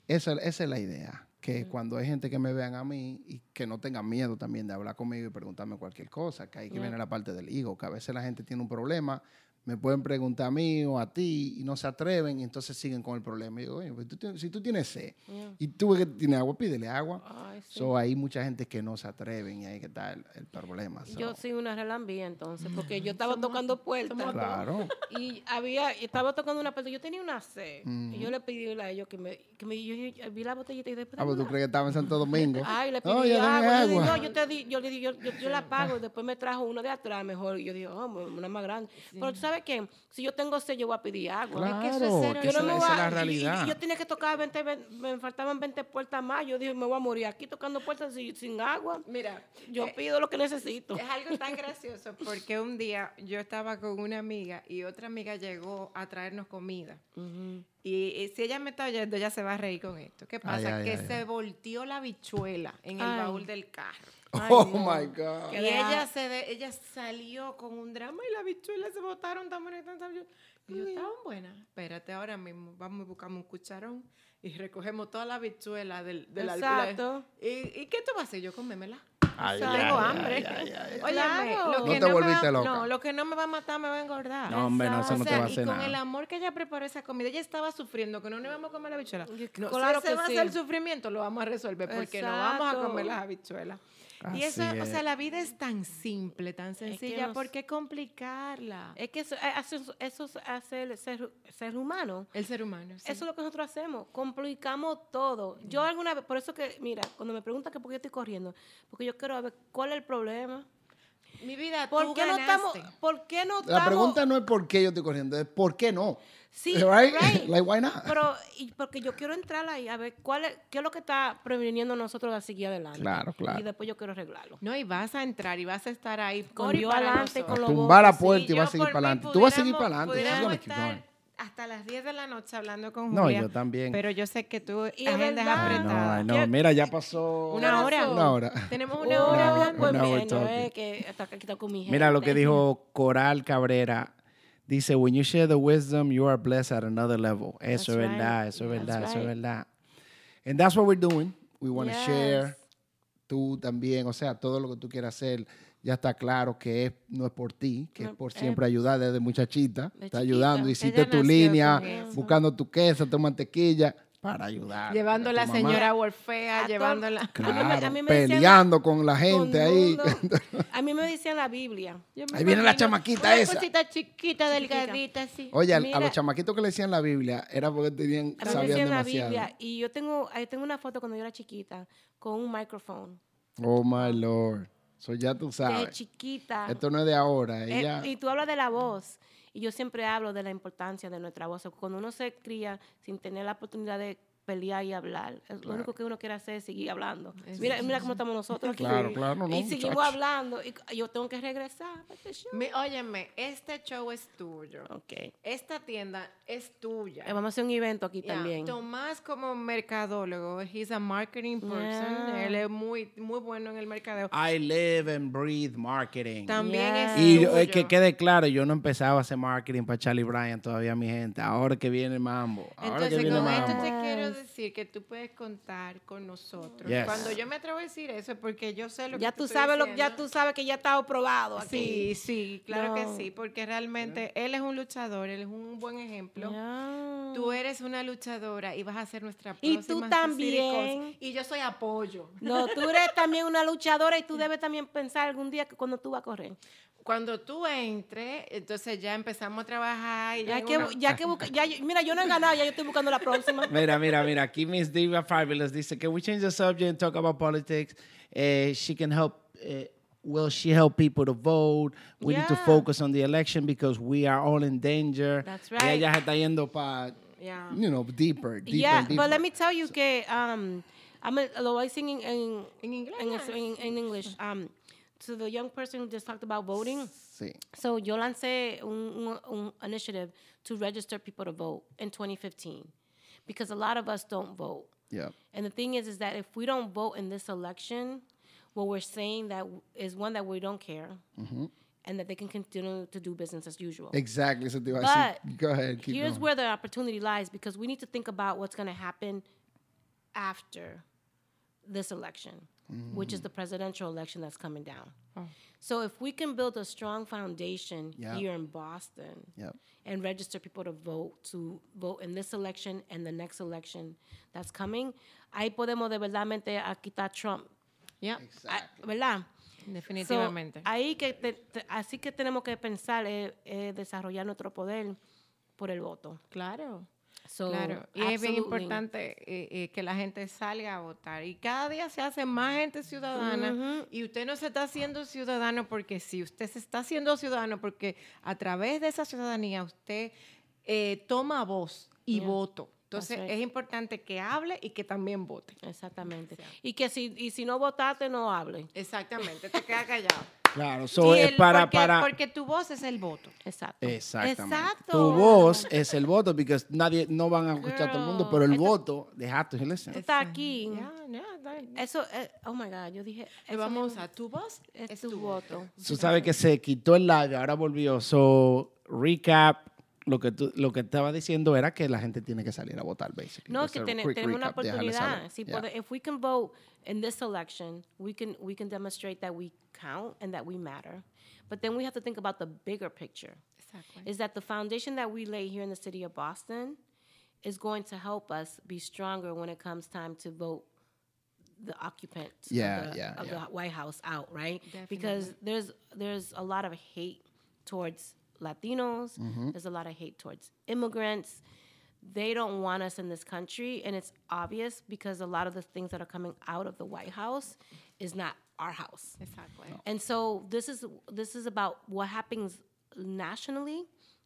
esa, esa es la idea, que cuando hay gente que me vean a mí y que no tengan miedo también de hablar conmigo y preguntarme cualquier cosa, que ahí que Yeah. viene la parte del ego, que a veces la gente tiene un problema, me pueden preguntar a mí o a ti y no se atreven y entonces siguen con el problema. Y digo, oye, pues tú si tú tienes sed Yeah. y tú ves que tienes agua, pídele agua. Ay, sí. So, hay mucha gente que no se atreven y ahí que está el, el problema. so. Yo soy una relambía entonces, porque yo estaba tocando puertas Claro. y había, y estaba tocando una puerta. Yo tenía una sed y yo Ujú. le pedí a ellos que me, que me yo, yo vi la botellita y después. Ah, pues tú crees que estaba en Santo Domingo. Ay, le pedí No, agua. Yo dije, agua. no, yo te di, yo le di, yo, yo, yo la pago. Y después me trajo uno de atrás mejor. Y yo dije, oh, una más grande. Pero tú sabes qué, si yo tengo sed, yo voy a pedir agua. Claro, que eso es que Yo no me esa voy es la a- y- y- realidad. y yo tenía que tocar 20, ven- me faltaban 20 puertas más. Yo dije, me voy a morir aquí tocando puertas sin, sin agua. Mira, Yo eh, pido lo que necesito. Es algo tan gracioso porque un día yo estaba con una amiga y otra amiga llegó a traernos comida. Y, y si ella me está oyendo, ella se va a reír con esto. ¿Qué pasa? ay, que ay, se ay. volteó la bichuela en el Ay. baúl del carro. Ay, oh no. my God. Y ella, se de- ella salió con un drama y las bichuelas se botaron tan bonitas. tan sabiosas. Y yo, estaban buenas. Espérate, ahora mismo vamos y buscamos un cucharón y recogemos todas las bichuelas del, del Exacto. ¿Y, ¿Y qué tú vas a hacer? Yo comérmela. Ay, Tengo ay, ay, hambre. ay, ay, ay. Óyeme, Claro. lo No que te volviste va, loca. No, lo que no me va a matar me va a engordar. No, hombre, no, eso O no te sea, va a y hacer con nada. el amor que ella preparó esa comida, ella estaba sufriendo que no nos íbamos a comer la habichuela. Y- No, claro si ese que va sí. a ser el sufrimiento, lo vamos a resolver porque no vamos a comer las habichuelas. Así y eso, o sea, la vida es tan simple, tan sencilla, nos- ¿por qué complicarla? Es que eso, eh, hace- eso hace el ser, ser humano. El ser humano. sí. Eso es lo que nosotros hacemos, complicamos todo. Yo alguna vez, por eso que, mira, cuando me preguntan que por qué estoy corriendo, porque yo quiero ver cuál es el problema. Mi vida, ¿Por tú qué no estamos, por qué no La estamos? pregunta no es por qué yo estoy corriendo, es por qué no. Sí, right? right. like, why not? Pero, y porque yo quiero entrar ahí a ver cuál es, qué es lo que está previniendo nosotros a seguir adelante. Claro, claro. Y después yo quiero arreglarlo. No, y vas a entrar y vas a estar ahí Con para adelante, con los Tumbar la puerta sí. y vas a seguir para adelante. Tú vas a seguir para adelante. Hasta las 10 de la noche hablando con No, Julia. yo también. Pero yo sé que tú Y es agenda es verdad. apretada. No, no, ¿Qué- mira, ya pasó Una hora. Una hora. Tenemos Oh, una hora hablando. pues Una no que hasta aquí está con mi Mira lo que gente. dijo Coral Cabrera. Dice, when you share the wisdom, you are blessed at another level. Eso That's es verdad, right. eso es That's verdad, eso es verdad. And that's what we're doing. We want to Yes. share. Tú también, o sea, todo lo que tú quieras hacer, ya está claro que es, no es por ti, que No, es por eh, siempre ayudar desde muchachita. de Está chiquita. ayudando, hiciste Ella tu línea, buscando tu queso, tu mantequilla, para ayudar. Llevando a la mamá. señora Orfea, A todo- llevándola. A mí me- Claro, a mí me decían peleando con la Con gente ahí. mundo. A mí me decían la Biblia. Yo me Ahí viene la chamaquita una esa. cosita chiquita, delgadita, así. Oye, a los chamaquitos que le decían la Biblia era porque tenían, A mí me sabían decían la demasiado. Biblia. Y yo tengo, ahí tengo una foto cuando yo era chiquita con un micrófono. Oh my Lord. So ya tú De sabes. chiquita. Esto no es de ahora. Eh, Ella, y tú hablas de la voz. Y yo siempre hablo de la importancia de nuestra voz. Cuando uno se cría sin tener la oportunidad de pelear y hablar, es lo Claro. único que uno quiere hacer es seguir hablando. Mira, sí, mira cómo estamos nosotros aquí. Claro, claro, no, y seguimos muchacho. hablando. Y yo tengo que regresar. a este show. Mi- óyeme, este show es tuyo. Ok. Esta tienda es tuya. Eh, Vamos a hacer un evento aquí Ya, también. Tomás como mercadólogo, he's a marketing person. Yeah. Él es muy, muy bueno en el mercadeo. I live and breathe marketing. También Yeah. es y yo- eh, tuyo. que quede claro, yo no empezaba a hacer marketing para Charlie Bryan todavía, mi gente. Ahora que viene Mambo. Ahora que Entonces, viene con esto Mambo. te quiero. Decir que tú puedes contar con nosotros. Yes. Cuando yo me atrevo a decir eso es porque yo sé lo Ya que tú sabes lo, ya tú sabes que ya está aprobado aquí. Sí, sí, claro que sí, porque realmente él es un luchador, él es un buen ejemplo. Tú eres una luchadora y vas a ser nuestra Y próxima tú City también. Y yo soy apoyo. No, tú eres también una luchadora y tú debes también pensar algún día que cuando tú vas a correr. Cuando tú entres, entonces ya empezamos a trabajar. Y Ya que, una- ya que busca- ya mira, yo no he ganado, ya yo estoy buscando la próxima. Mira, mira, mira. Aquí Miss Diva Fabulous dice, can we change the subject and talk about politics? Eh, she can help. eh, will she help people to vote? We need to focus on the election because we are all in danger. That's Ella right. ya se está yendo para, Yeah. you know, deeper, deeper, yeah, deeper. but let me tell you que um, I'm a- lo voy a decir en, en, En inglés. en, es- en- en English. Um, to the young person who just talked about voting. Sí. So yo lancé un, un, un initiative to register people to vote in 2015 because a lot of us don't vote. Yeah. And the thing is, is that if we don't vote in this election, what we're saying that is one that we don't care, mm-hmm. and that they can continue to do business as usual. Exactly. Te iba a But. Go ahead. Keep Here's going. where the opportunity lies because we need to think about what's going to happen after this election, which is Mm. the presidential election that's coming down. So if we can build a strong foundation Yeah. here in Boston Yep. and register people to vote to vote in this election and the next election that's coming, ahí podemos de verdadmente a quitar Trump, Ya, Ah, ¿verdad? So, definitivamente. ahí que te- te- así que tenemos que pensar es, es desarrollar nuestro poder por el voto. claro. So, Claro, y es bien importante eh, eh, que la gente salga a votar. Y cada día se hace más gente ciudadana. Y usted no se está haciendo ciudadano porque sí, usted se está haciendo ciudadano porque a través de esa ciudadanía usted eh, toma voz y Yeah, voto. Entonces right. es importante que hable y que también vote. Exactamente. Y que si, y si no votaste, no hable. Exactamente, te queda callado. Claro. So Y es el- para, porque, para. porque tu voz es el voto. Exacto. Exactamente. Exacto. Tu voz es el voto, porque nadie, no van a escuchar a todo el mundo, Girl, pero el esto- voto, they have to listen. Está aquí. Ya, ya. Eso, eh, oh my God, yo dije. Vamos a tu voz es tu voto. Tú sabes que se quitó el live, ahora volvió. So, recap, lo que, tú, lo que estaba diciendo era que la gente tiene que salir a votar, basically. No, Just que a tene- quick tenemos una oportunidad. Si Yeah. pode- if we can vote in this election, we can we can demonstrate that we count and that we matter. But then we have to think about the bigger picture. Exacto. Is that the foundation that we lay here in the city of Boston is going to help us be stronger when it comes time to vote the occupants Yeah, of, the, yeah, of yeah. the White House out, right? Definitely. Because there's there's a lot of hate towards Latinos. Mm-hmm. There's a lot of hate towards immigrants. They don't want us in this country, and it's obvious because a lot of the things that are coming out of the White House is not our house. Exacto. And so this is this is about what happens nationally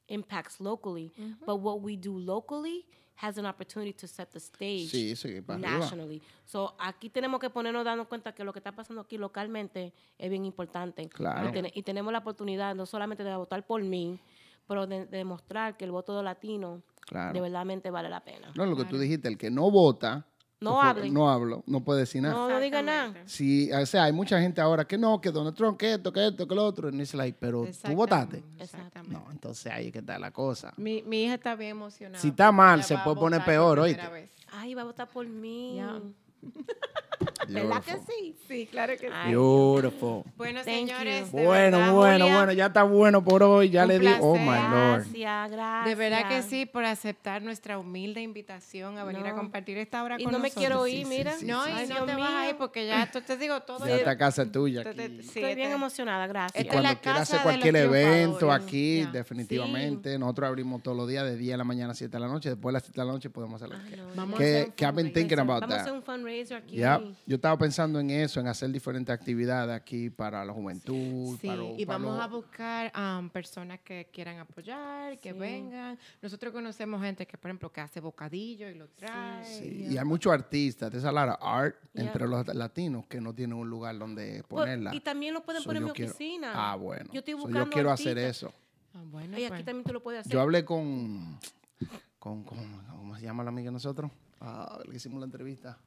impacts locally, but what we do locally has an opportunity to set the stage Sí, sí, nationally. So aquí tenemos que ponernos dando cuenta que lo que está pasando aquí localmente es bien importante. Claro. Y, ten- y tenemos la oportunidad no solamente de votar por mí, pero de, de demostrar que el voto de latino Claro. de verdadmente vale la pena. No, lo que tú dijiste, el que no vota, No hable. no hablo, no puede decir nada. No, no diga nada. Sí, o sea, hay mucha gente ahora que no, que Donald Trump, que esto, que esto, que lo otro. Y it's like, pero tú votaste. Exactamente. No, entonces ahí es que está la cosa. Mi, mi hija está bien emocionada. Si está mal, se puede poner peor, oíste. vez. Ay, va a votar por mí. Ya. ¿Verdad que sí? Sí, claro que sí. Beautiful. Bueno, Thank señores, Bueno, verdad, bueno, Julia, bueno, ya está bueno por hoy. Ya Un le di, oh my placer. lord. Gracias, gracias. De verdad que sí, por aceptar nuestra humilde invitación a venir a No. compartir esta hora Y con no me nosotros. quiero Sí, ir, sí, mira. sí, No, sí, y Ay, no te vas a ir mío. porque ya tú te digo todo. Ya es- esta casa es tuya aquí. Estoy bien emocionada, gracias. La Cuando quieras hacer cualquier evento aquí, Ya. definitivamente. Nosotros abrimos todos los días de 10 de la mañana a 7 de la noche. Después de las 7 de la noche podemos hacer lo que. Vamos a hacer a un fundraiser aquí. Yo estaba pensando en eso, en hacer diferentes actividades aquí para la juventud. Sí, para, y para vamos los- a buscar um, personas que quieran apoyar, que Sí. vengan. Nosotros conocemos gente que, por ejemplo, que hace bocadillo y lo trae. Sí, Y hay muchos artistas, there's a lot of art Yeah. entre los latinos que no tienen un lugar donde Pues, ponerla. y también lo pueden So, poner en mi quiero- oficina. Ah, bueno. Yo estoy So, buscando yo quiero hacer eso. Ah, bueno, Y aquí pues. también tú lo puedes hacer. Yo hablé con, con, con- ¿cómo se llama la amiga de nosotros? Ah, le hicimos la entrevista.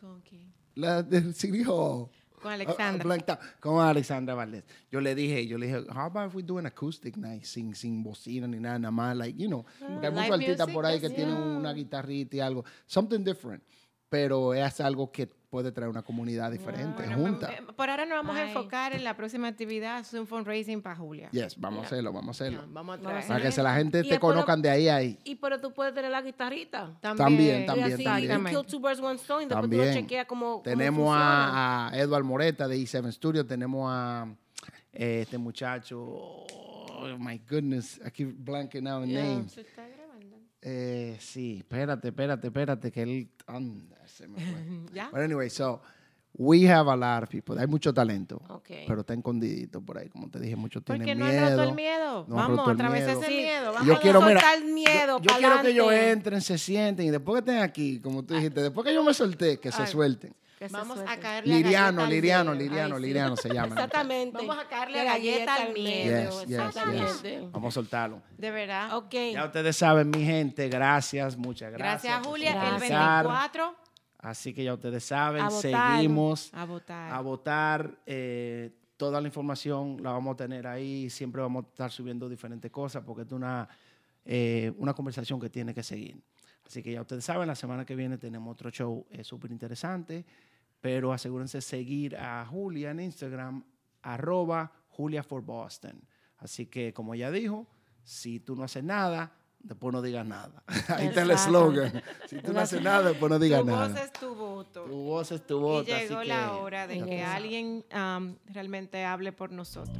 ¿Con quién? La del City Hall. Con Ah, Alexandra. Blank Town. Con Alexandra Valdés. Yo le dije, yo le dije, how about if we do an acoustic night sin, sin bocina ni nada, nada más, like, you know, porque hay Live muchos artistas por ahí que yes, tienen yeah. una guitarrita y algo, something different, pero es algo que puede traer una comunidad diferente, Bueno, junta. eh, por ahora nos vamos a Ay. enfocar en la próxima actividad, es un fundraising para Julia. Yes, vamos a hacerlo, vamos a hacerlo. vamos a Vamos a traer. Para que se la gente Y te conozcan de ahí a ahí. Y pero tú puedes tener la guitarrita. También, también, también. you kill two birds, one stone. y Después tú lo También. chequeas como, cómo Tenemos a, a Edward Moreta de E7 Studio, tenemos a eh, este muchacho, oh my goodness, I keep blanking out the Yeah. names. Eh, sí, espérate, espérate, espérate, que él anda, se me fue. ¿Ya? But anyway, so we have a lot of people. Hay mucho talento, Ok. pero está escondidito por ahí, como te dije, muchos Porque tienen no miedo. han roto el miedo. no han vamos roto a el atravesar miedo. ese Sí. miedo. Vamos Yo a quiero, mira, soltar el miedo, yo, yo quiero que ellos entren, se sienten y después que estén aquí, como tú dijiste, después que yo me solté, que se Ay. suelten. Que Vamos a caerle a Liriano, al Liriano, miedo. Liriano, Ay, sí. Liriano se llama. Exactamente. Vamos a caerle Que a galleta al Yes, miedo. yes, yes. Exactamente. Vamos a soltarlo. De verdad. Ok. Ya ustedes saben, mi gente, gracias, muchas gracias. Gracias, Julia. El Gracias. 24 Así que ya ustedes saben, A votar. seguimos a votar. a votar. eh, toda la información la vamos a tener ahí. Siempre vamos a estar subiendo diferentes cosas porque es una, eh, una conversación que tiene que seguir. Así que ya ustedes saben, la semana que viene tenemos otro show eh, súper interesante. Pero asegúrense de seguir a Julia en Instagram, arroba Julia for Boston. Así que, como ella dijo, si tú no haces nada, después no digas nada. Ahí está el eslogan. Si tú no haces nada, después no digas tu nada. voz es tu voto. Tu voz es tu voto. y así llegó que la hora de ya que alguien am, realmente hable por nosotros.